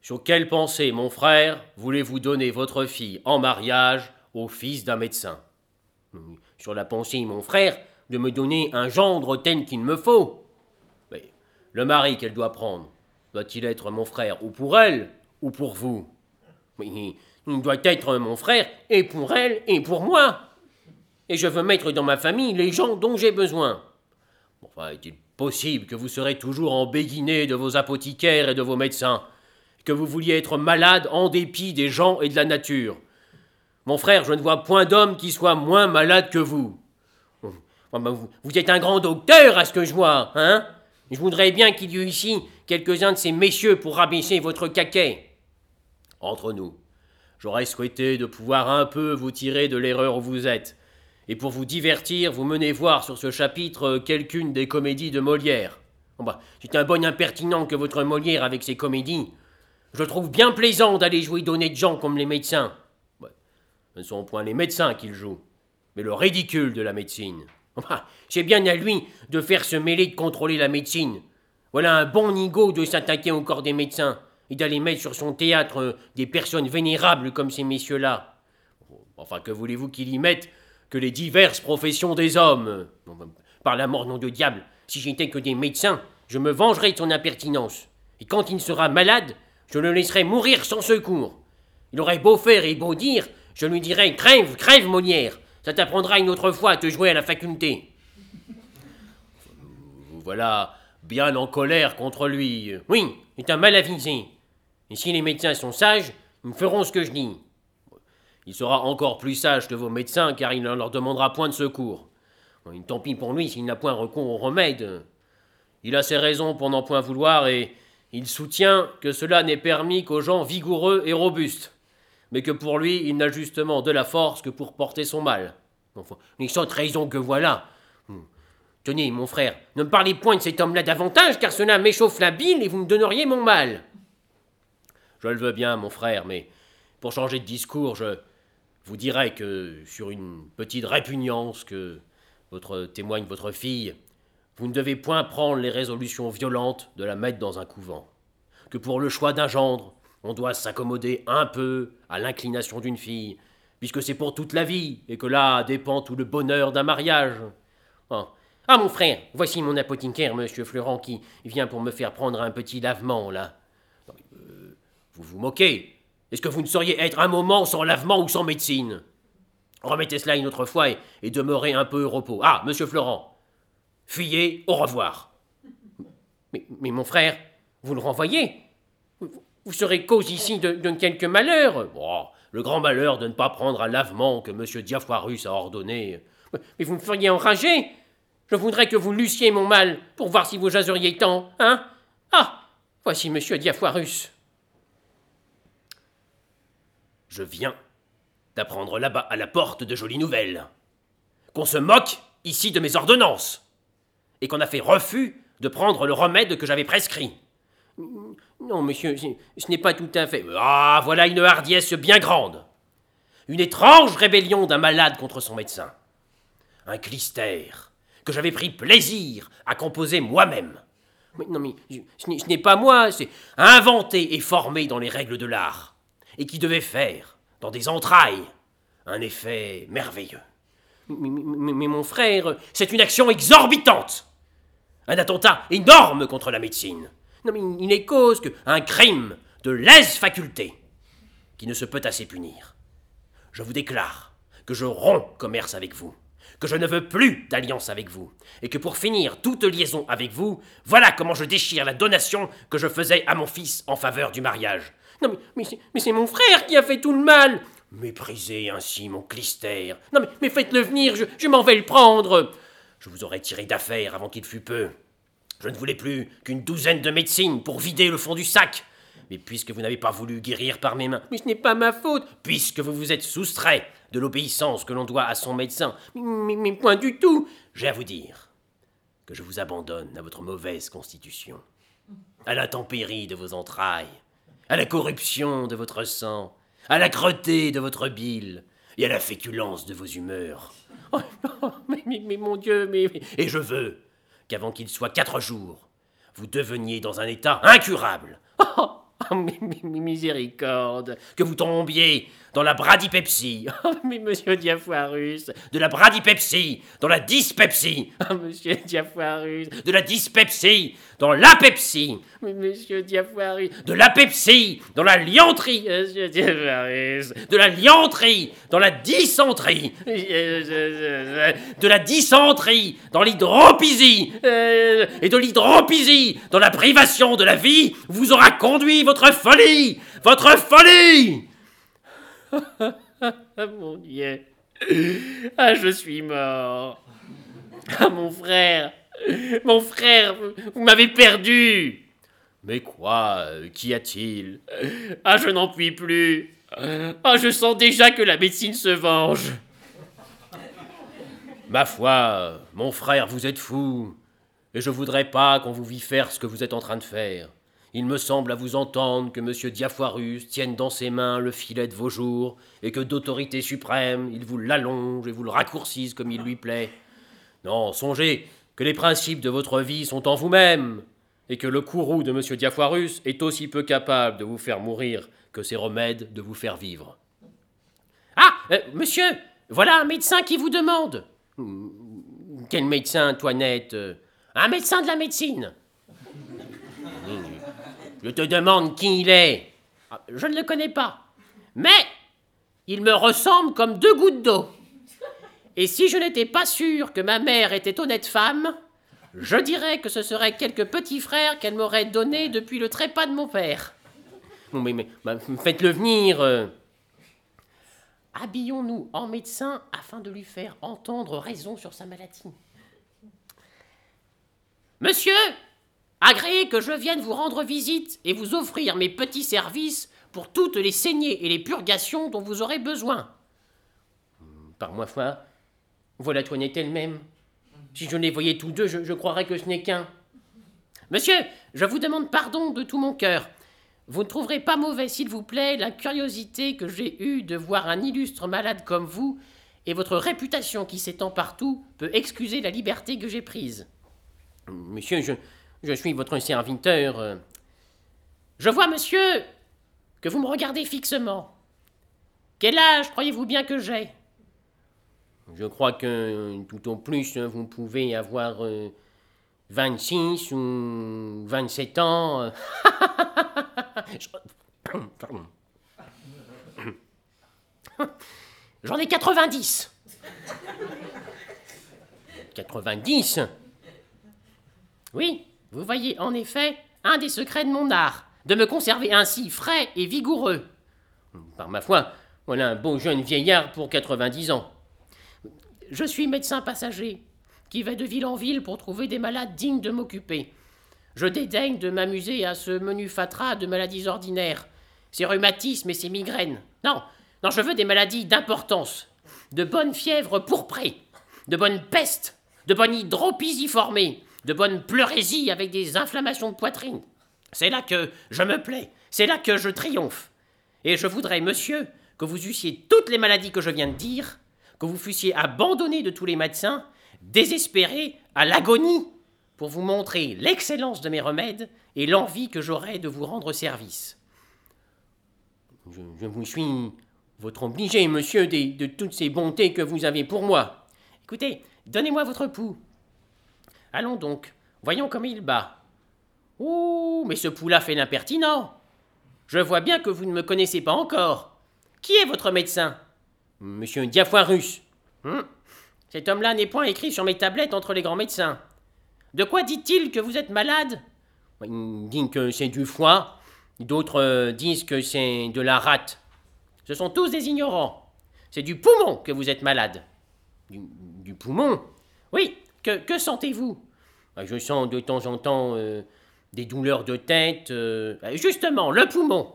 Sur quelle pensée, mon frère, voulez-vous donner votre fille en mariage au fils d'un médecin? Sur la pensée, mon frère, de me donner un gendre tel qu'il me faut. Le mari qu'elle doit prendre, doit-il être mon frère ou pour elle ou pour vous? Il doit être mon frère, et pour elle, et pour moi. Et je veux mettre dans ma famille les gens dont j'ai besoin. Enfin, est-il possible que vous serez toujours en béguiné de vos apothicaires et de vos médecins, que vous vouliez être malade en dépit des gens et de la nature? Mon frère, je ne vois point d'homme qui soit moins malade que vous. Ben, vous, vous êtes un grand docteur, à ce que je vois, hein? Je voudrais bien qu'il y ait ici quelques-uns de ces messieurs pour rabaisser votre caquet entre nous. J'aurais souhaité de pouvoir un peu vous tirer de l'erreur où vous êtes, et pour vous divertir, vous menez voir sur ce chapitre quelqu'une des comédies de Molière. bah, c'est un bon impertinent que votre Molière avec ses comédies. Je trouve bien plaisant d'aller jouer d'honnêtes gens comme les médecins. ce ne sont point les médecins qu'il joue, mais le ridicule de la médecine. Bah, c'est bien à lui de faire se mêler de contrôler la médecine. Voilà un bon nigo de s'attaquer au corps des médecins et d'aller mettre sur son théâtre euh, des personnes vénérables comme ces messieurs-là. Enfin, que voulez-vous qu'il y mette que les diverses professions des hommes? Ben, Par la mort, nom de diable, si j'étais que des médecins, je me vengerais de son impertinence. Et quand il sera malade, je le laisserai mourir sans secours. Il aurait beau faire et beau dire, je lui dirais Crève, crève, Molière Ça t'apprendra une autre fois à te jouer à la faculté. Voilà bien en colère contre lui. Oui, c'est un mal avisé. Et si les médecins sont sages, ils feront ce que je dis. Il sera encore plus sage que vos médecins, car il ne leur demandera point de secours. tant pis pour lui s'il n'a point recours au remède. Il a ses raisons pour n'en point vouloir, et il soutient que cela n'est permis qu'aux gens vigoureux et robustes, mais que pour lui, il n'a justement de la force que pour porter son mal. Enfin, les sautes raisons que voilà. Hmm. Tenez, mon frère, ne me parlez point de cet homme-là davantage, car cela m'échauffe la bile et vous me donneriez mon mal. Je le veux bien, mon frère, mais pour changer de discours, je vous dirais que sur une petite répugnance que votre témoigne votre fille, vous ne devez point prendre les résolutions violentes de la mettre dans un couvent. Que pour le choix d'un gendre, on doit s'accommoder un peu à l'inclination d'une fille, puisque c'est pour toute la vie, et que là dépend tout le bonheur d'un mariage. Ah. ah, mon frère, voici mon apothicaire, monsieur Florent, qui vient pour me faire prendre un petit lavement, là. Vous vous moquez Est-ce que vous ne sauriez être un moment sans lavement ou sans médecine? Remettez cela une autre fois et, demeurez un peu au repos. Ah, monsieur Florent, fuyez, au revoir. Mais, mon frère, vous le renvoyez vous, serez cause ici de, quelque malheur. Oh, le grand malheur de ne pas prendre un lavement que M. Diafoirus a ordonné. Mais vous me feriez enrager. Je voudrais que vous lussiez mon mal pour voir si vous jaseriez tant, hein? Ah Voici M. Diafoirus. Je viens d'apprendre là-bas à la porte de jolies nouvelles. Qu'on se moque ici de mes ordonnances. Et qu'on a fait refus de prendre le remède que j'avais prescrit. Non, monsieur, ce n'est pas tout à fait. Ah, voilà une hardiesse bien grande. Une étrange rébellion d'un malade contre son médecin. Un clistère que j'avais pris plaisir à composer moi-même. non, mais ce n'est pas moi, c'est inventé et formé dans les règles de l'art, et qui devait faire, dans des entrailles, un effet merveilleux. mais mon frère, c'est une action exorbitante, un attentat énorme contre la médecine, non, mais il n'est cause que un crime de lèse-faculté qui ne se peut assez punir. Je vous déclare que je romps commerce avec vous, que je ne veux plus d'alliance avec vous, et que pour finir toute liaison avec vous, voilà comment je déchire la donation que je faisais à mon fils en faveur du mariage. Non, mais, mais c'est mon frère qui a fait tout le mal. Méprisez ainsi mon clistère. Non, mais, mais faites-le venir, je, je m'en vais le prendre. Je vous aurais tiré d'affaire avant qu'il fût peu. Je ne voulais plus qu'une douzaine de médecines pour vider le fond du sac. Mais puisque vous n'avez pas voulu guérir par mes mains, mais ce n'est pas ma faute, puisque vous vous êtes soustrait de l'obéissance que l'on doit à son médecin, mais, mais point du tout, j'ai à vous dire que je vous abandonne à votre mauvaise constitution, à l'intempérie de vos entrailles, à la corruption de votre sang, à la crotté de votre bile et à la féculence de vos humeurs. Oh, mais, mais, mon Dieu, mais... Et je veux qu'avant qu'il soit quatre jours, vous deveniez dans un état incurable. Oh, miséricorde. Que vous tombiez dans la bradypepsie. (laughs) Oh, mais monsieur Diafoirus. De la bradypepsie dans la dyspepsie. Oh, monsieur Diafoirus. De la dyspepsie dans l'apepsie. Mais monsieur Diafoirus. De l'apepsie dans la lianterie. Monsieur Diafoirus. De la lianterie dans la dysenterie. De la dysenterie dans l'hydropisie. Et de l'hydropisie dans la privation de la vie vous aura conduit votre folie. Votre folie. (laughs) mon Dieu. Ah, je suis mort. Ah, mon frère. (laughs) Mon frère, vous, m'avez perdu. Mais quoi Qu'y a-t-il? Ah, je n'en puis plus. Ah, je sens déjà que la médecine se venge. Ma foi, mon frère, vous êtes fou. Et je voudrais pas qu'on vous vît faire ce que vous êtes en train de faire. Il me semble à vous entendre que M. Diafoirus tienne dans ses mains le filet de vos jours, et que d'autorité suprême, il vous l'allonge et vous le raccourcisse comme il lui plaît. Non, songez que les principes de votre vie sont en vous-même, et que le courroux de M. Diafoirus est aussi peu capable de vous faire mourir que ses remèdes de vous faire vivre. Ah euh, Monsieur Voilà un médecin qui vous demande Quel médecin, Toinette Un médecin de la médecine je te demande qui il est. Ah, je ne le connais pas. Mais il me ressemble comme deux gouttes d'eau. Et si je n'étais pas sûr que ma mère était honnête femme, je dirais que ce serait quelques petits frères qu'elle m'aurait donnés depuis le trépas de mon père. mais, bah, faites-le venir. Euh. Habillons-nous en médecin afin de lui faire entendre raison sur sa maladie. Monsieur, Agréez que je vienne vous rendre visite et vous offrir mes petits services pour toutes les saignées et les purgations dont vous aurez besoin. Par ma foi, voilà Toinette elle-même. Si je les voyais tous deux, je, croirais que ce n'est qu'un. Monsieur, je vous demande pardon de tout mon cœur. Vous ne trouverez pas mauvais, s'il vous plaît, la curiosité que j'ai eue de voir un illustre malade comme vous, et votre réputation qui s'étend partout peut excuser la liberté que j'ai prise. Monsieur, je, je suis votre serviteur. Je vois, monsieur, que vous me regardez fixement. Quel âge croyez-vous bien que j'ai? Je crois que euh, tout au plus, euh, vous pouvez avoir euh, 26 ou 27 ans. euh. (laughs) (coughs) (coughs) J'en ai 90. 90 Oui, vous voyez en effet un des secrets de mon art, de me conserver ainsi frais et vigoureux. Par ma foi, voilà un beau jeune vieillard pour 90 ans. Je suis médecin passager, qui va de ville en ville pour trouver des malades dignes de m'occuper. Je dédaigne de m'amuser à ce menu fatras de maladies ordinaires, ces rhumatismes et ces migraines. Non, non, je veux des maladies d'importance, de bonnes fièvres pourprées, de bonnes pestes, de bonnes hydropisiformées, de bonnes pleurésies avec des inflammations de poitrine. C'est là que je me plais, c'est là que je triomphe. Et je voudrais, monsieur, que vous eussiez toutes les maladies que je viens de dire, que vous fussiez abandonné de tous les médecins, désespéré à l'agonie, pour vous montrer l'excellence de mes remèdes et l'envie que j'aurais de vous rendre service. Je, vous suis votre obligé, monsieur, de, toutes ces bontés que vous avez pour moi. Écoutez, donnez-moi votre pouls. Allons donc, voyons comme il bat. Ouh, mais ce pouls-là fait l'impertinent. Je vois bien que vous ne me connaissez pas encore. Qui est votre médecin? Monsieur Diafoirus. Hum, Cet homme-là n'est point écrit sur mes tablettes entre les grands médecins. De quoi dit-il que vous êtes malade? Il dit que c'est du foie, d'autres euh, disent que c'est de la rate. Ce sont tous des ignorants. C'est du poumon que vous êtes malade. Du, poumon? Oui, que, sentez-vous? Bah, Je sens de temps en temps euh, des douleurs de tête. euh, Euh, Justement, le poumon.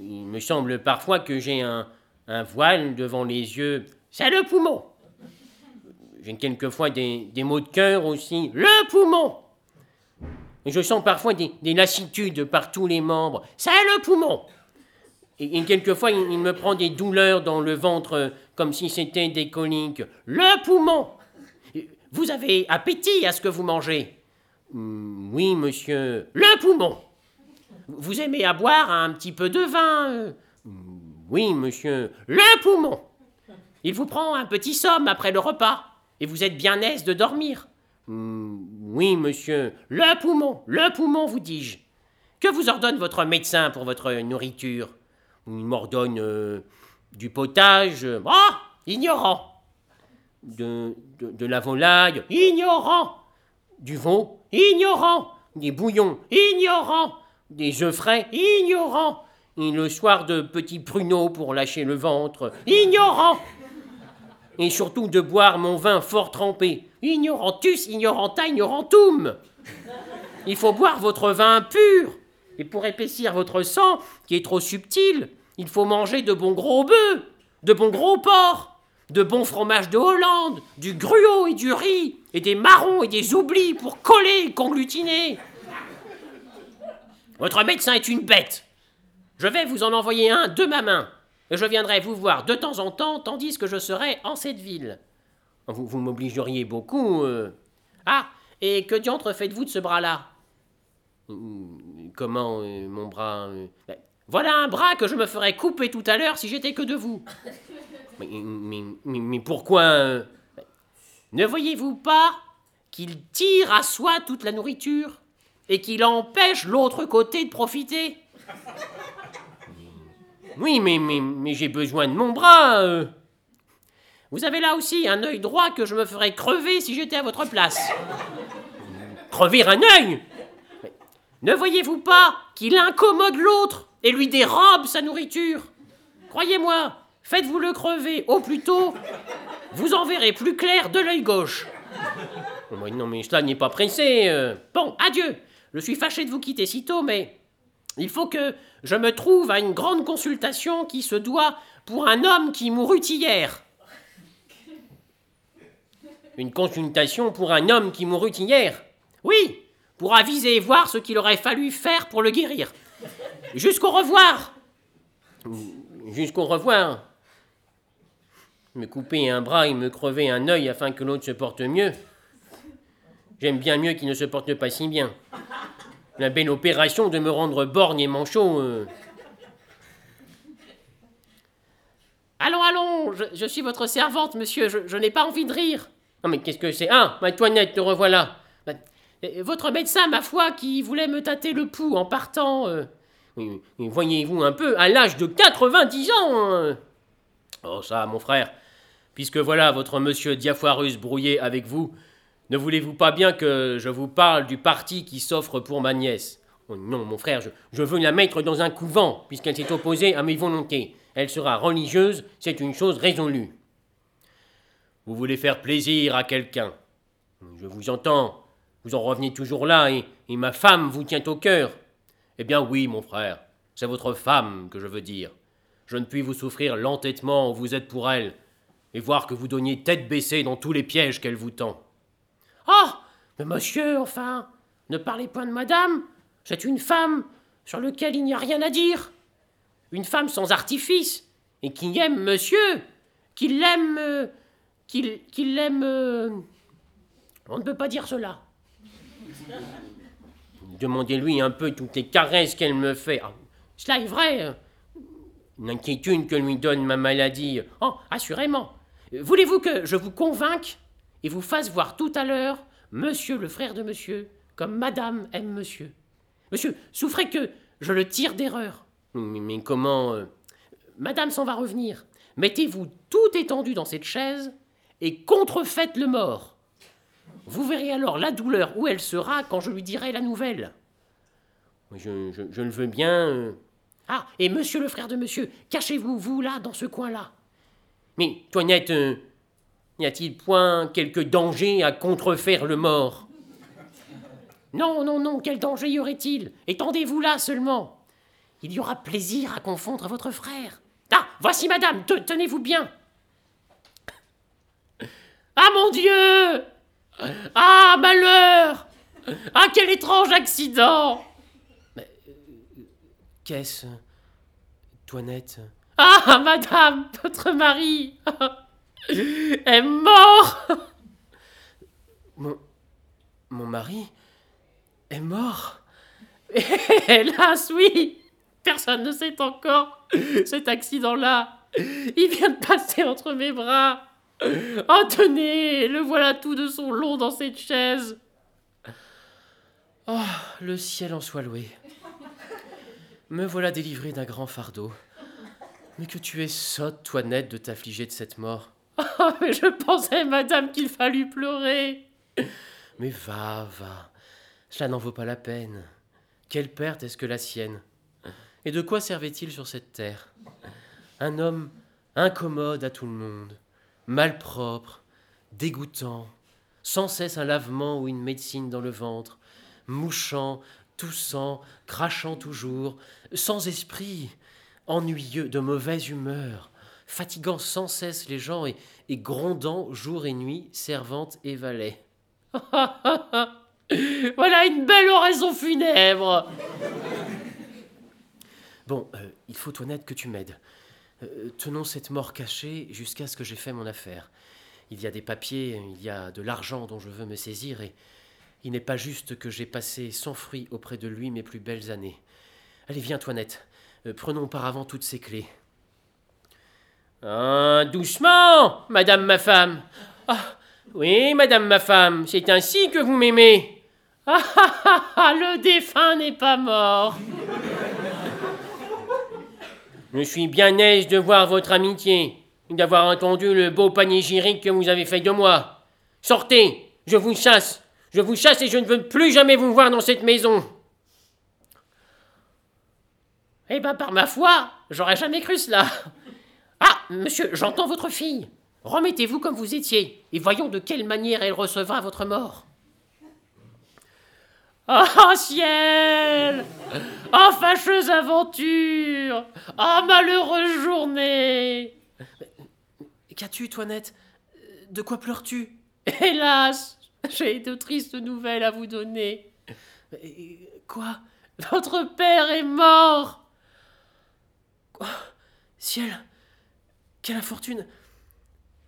il me semble parfois que j'ai un, un voile devant les yeux. C'est le poumon. J'ai quelquefois des, des maux de cœur aussi. Le poumon. Je sens parfois des, des lassitudes par tous les membres. C'est le poumon. Et, quelquefois, il, me prend des douleurs dans le ventre euh, comme si c'était des coliques. Le poumon. Vous avez appétit à ce que vous mangez? Hum, oui, monsieur. Le poumon. Vous aimez à boire un petit peu de vin. Oui, monsieur. Le poumon. Il vous prend un petit somme après le repas. Et vous êtes bien aise de dormir. Hum, oui, monsieur. Le poumon. Le poumon, vous dis-je. Que vous ordonne votre médecin pour votre nourriture? Il m'ordonne euh, du potage, euh, Oh Ignorant. de, de, de la volaille, Ignorant. du veau, Ignorant. des bouillons, Ignorant. des œufs frais, Ignorant. Et le soir de petits pruneaux pour lâcher le ventre, Ignorant. et surtout de boire mon vin fort trempé. Ignorantus, ignoranta, ignorantum. Il faut boire votre vin pur. Et pour épaissir votre sang, qui est trop subtil, il faut manger de bons gros bœufs, de bons gros porcs, de bons fromages de Hollande, du gruau et du riz, et des marrons et des oublis pour coller et conglutiner. Votre médecin est une bête. Je vais vous en envoyer un de ma main, et je viendrai vous voir de temps en temps, tandis que je serai en cette ville. Vous, vous m'obligeriez beaucoup. euh, Ah, et que diantre faites-vous de ce bras-là? Comment euh, mon bras. euh, Ben, Voilà un bras que je me ferais couper tout à l'heure si j'étais que de vous. (laughs) mais, mais, mais- mais pourquoi. Ne voyez-vous pas qu'il tire à soi toute la nourriture et qu'il empêche l'autre côté de profiter? (laughs) Oui, mais, j'ai besoin de mon bras. euh. Vous avez là aussi un œil droit que je me ferais crever si j'étais à votre place. Crever un œil? Ne voyez-vous pas qu'il incommode l'autre et lui dérobe sa nourriture? Croyez-moi, faites-vous le crever au plus tôt, vous en verrez plus clair de l'œil gauche. Oh, Non, mais cela n'est pas pressé. euh. Bon, adieu. Je suis fâché de vous quitter si tôt, mais il faut que je me trouve à une grande consultation qui se doit pour un homme qui mourut hier. Une consultation pour un homme qui mourut hier. Oui, pour aviser et voir ce qu'il aurait fallu faire pour le guérir. Jusqu'au revoir Jusqu'au revoir. Me couper un bras et me crever un œil afin que l'autre se porte mieux. J'aime bien mieux qu'il ne se porte pas si bien. La belle opération de me rendre borgne et manchot. euh, Allons, allons, je, suis votre servante, monsieur, je, n'ai pas envie de rire. Non mais qu'est-ce que c'est? Ah, ma Toinette, te revoilà. Euh, Votre médecin, ma foi, qui voulait me tâter le pouls en partant. euh, Voyez-vous un peu, à l'âge de 90 ans. Oh ça, mon frère, puisque voilà votre monsieur Diafoirus brouillé avec vous, ne voulez-vous pas bien que je vous parle du parti qui s'offre pour ma nièce? Oh Non, mon frère, je, veux la mettre dans un couvent, puisqu'elle s'est opposée à mes volontés. Elle sera religieuse, c'est une chose résolue. Vous voulez faire plaisir à quelqu'un? Je vous entends. Vous en revenez toujours là, et ma femme vous tient au cœur. Eh bien oui, mon frère, c'est votre femme que je veux dire. Je ne puis vous souffrir l'entêtement où vous êtes pour elle, et voir que vous donniez tête baissée dans tous les pièges qu'elle vous tend. Oh Mais monsieur, enfin Ne parlez point de madame C'est une femme sur laquelle il n'y a rien à dire. Une femme sans artifice, et qui aime monsieur, qui l'aime. euh, qu'il l'aime. euh, On ne peut pas dire cela. Demandez-lui un peu toutes les caresses qu'elle me fait. Ah, Cela est vrai. euh. Une inquiétude que lui donne ma maladie. Oh, assurément. Euh, Voulez-vous que je vous convainque et vous fasse voir tout à l'heure monsieur le frère de monsieur, comme madame aime monsieur Monsieur, souffrez que je le tire d'erreur. Mais, comment euh, Madame s'en va revenir. Mettez-vous tout étendu dans cette chaise et contrefaites le mort. Vous verrez alors la douleur où elle sera quand je lui dirai la nouvelle. je le veux bien. euh. Ah, et monsieur le frère de monsieur, cachez-vous, vous, là, dans ce coin-là. Mais, Toinette, euh, n'y a-t-il point quelque danger à contrefaire le mort? Non, non, non, quel danger y aurait-il? Étendez-vous là seulement. Il y aura plaisir à confondre votre frère. Ah, voici madame, te- tenez-vous bien. Ah mon Dieu! Ah, malheur! Ah, quel étrange accident! Qu'est-ce Toinette? Ah, madame, votre mari (laughs) (laughs) est mort Mon. Mon mari est mort (laughs) Hélas, oui Personne ne sait encore cet accident-là. Il vient de passer entre mes bras. Oh, tenez, le voilà tout de son long dans cette chaise. Oh, le ciel en soit loué. Me voilà délivré d'un grand fardeau. Mais que tu es sotte, Toinette, de t'affliger de cette mort. (laughs) Oh, mais je pensais, madame, qu'il fallut pleurer. Mais va, va. Cela n'en vaut pas la peine. Quelle perte est-ce que la sienne? Et de quoi servait-il sur cette terre? Un homme incommode à tout le monde, malpropre, dégoûtant, sans cesse un lavement ou une médecine dans le ventre, mouchant, toussant, crachant toujours, sans esprit, ennuyeux, de mauvaise humeur, fatiguant sans cesse les gens et, grondant jour et nuit servante et valet. (laughs) Voilà une belle oraison funèbre. Bon, euh, il faut, Toinette, que tu m'aides. Euh, tenons cette mort cachée jusqu'à ce que j'ai fait mon affaire. Il y a des papiers, il y a de l'argent dont je veux me saisir, et il n'est pas juste que j'ai passé sans fruit auprès de lui mes plus belles années. Allez, viens, Toinette. Euh, prenons auparavant toutes ces clés. Ah, doucement, madame ma femme. Ah, oui, madame ma femme, c'est ainsi que vous m'aimez. Ah, ah, ah, ah, le défunt n'est pas mort. Je suis bien aise de voir votre amitié, d'avoir entendu le beau panégyrique que vous avez fait de moi. Sortez, je vous chasse, je vous chasse et je ne veux plus jamais vous voir dans cette maison. Eh ben, par ma foi, j'aurais jamais cru cela. Ah, monsieur, j'entends votre fille. Remettez-vous comme vous étiez, et voyons de quelle manière elle recevra votre mort. Ah, ciel! Ah, fâcheuse aventure! Ah, malheureuse journée! Qu'as-tu, Toinette? De quoi pleures-tu? Hélas, j'ai de tristes nouvelles à vous donner. Quoi? Votre père est mort! Oh, Ciel Quelle infortune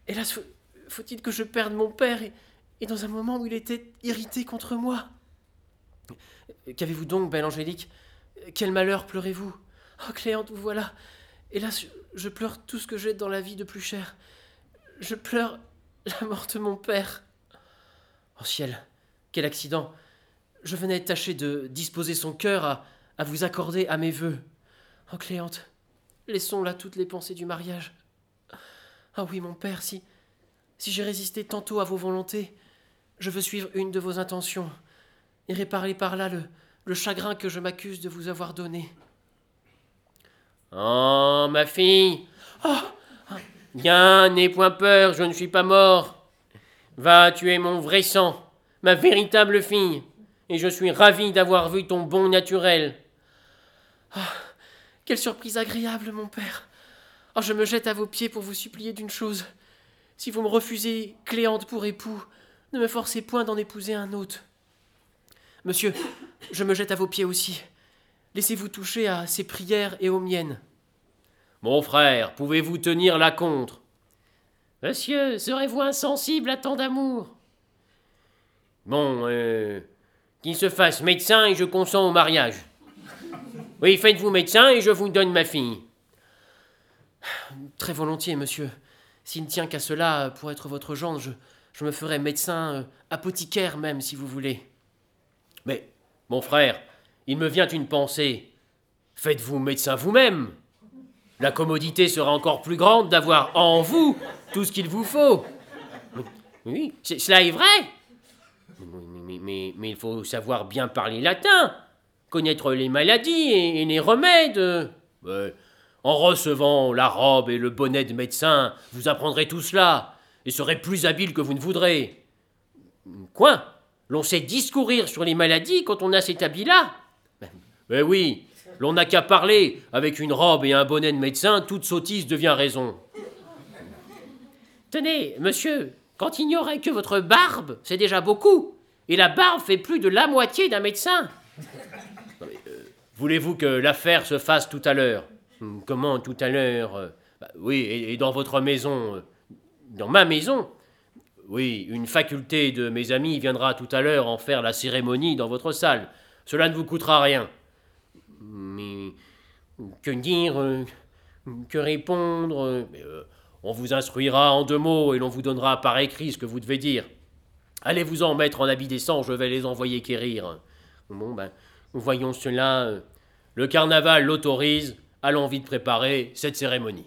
Hélas, faut-il que je perde mon père et, dans un moment où il était irrité contre moi? Qu'avez-vous donc, belle Angélique? Quel malheur pleurez-vous? Oh, Cléante, vous voilà Hélas, je pleure tout ce que j'ai dans la vie de plus cher. Je pleure la mort de mon père. Oh ciel, quel accident Je venais tâcher de disposer son cœur à, à vous accorder à mes voeux. Oh Cléante, laissons là toutes les pensées du mariage. Ah oui, mon père, si, si j'ai résisté tantôt à vos volontés, je veux suivre une de vos intentions et réparer par là le, le chagrin que je m'accuse de vous avoir donné. Oh, ma fille Oh Viens, n'aie point peur, je ne suis pas mort. Va, tu es mon vrai sang, ma véritable fille, et je suis ravi d'avoir vu ton bon naturel. Oh, quelle surprise agréable, mon père. Oh, je me jette à vos pieds pour vous supplier d'une chose. Si vous me refusez Cléante pour époux, ne me forcez point d'en épouser un autre. Monsieur, je me jette à vos pieds aussi. Laissez-vous toucher à ses prières et aux miennes. Mon frère, pouvez-vous tenir la contre? Monsieur, serez-vous insensible à tant d'amour? Bon, euh, qu'il se fasse médecin et je consens au mariage. Oui, faites-vous médecin et je vous donne ma fille. Très volontiers, monsieur. S'il ne tient qu'à cela, pour être votre gendre, je, je me ferai médecin, euh, apothicaire même, si vous voulez. Mais, mon frère, il me vient une pensée. Faites-vous médecin vous-même. La commodité sera encore plus grande d'avoir en vous tout ce qu'il vous faut. Oui, cela est vrai. Mais, mais, il faut savoir bien parler latin, connaître les maladies et, les remèdes. En recevant la robe et le bonnet de médecin, vous apprendrez tout cela et serez plus habile que vous ne voudrez. Quoi? L'on sait discourir sur les maladies quand on a cet habit-là? Mais oui, l'on n'a qu'à parler. Avec une robe et un bonnet de médecin, toute sottise devient raison. Tenez, monsieur, quand il n'y aurait que votre barbe, c'est déjà beaucoup. Et la barbe fait plus de la moitié d'un médecin. Euh, voulez-vous que l'affaire se fasse tout à l'heure? Comment tout à l'heure euh, bah Oui, et, dans votre maison euh, Dans ma maison Oui, une faculté de mes amis viendra tout à l'heure en faire la cérémonie dans votre salle. Cela ne vous coûtera rien. Mais que dire Que répondre on vous instruira en deux mots et l'on vous donnera par écrit ce que vous devez dire. Allez-vous en mettre en habit décent, je vais les envoyer quérir. Bon, ben, voyons cela. Le carnaval l'autorise, allons vite préparer cette cérémonie.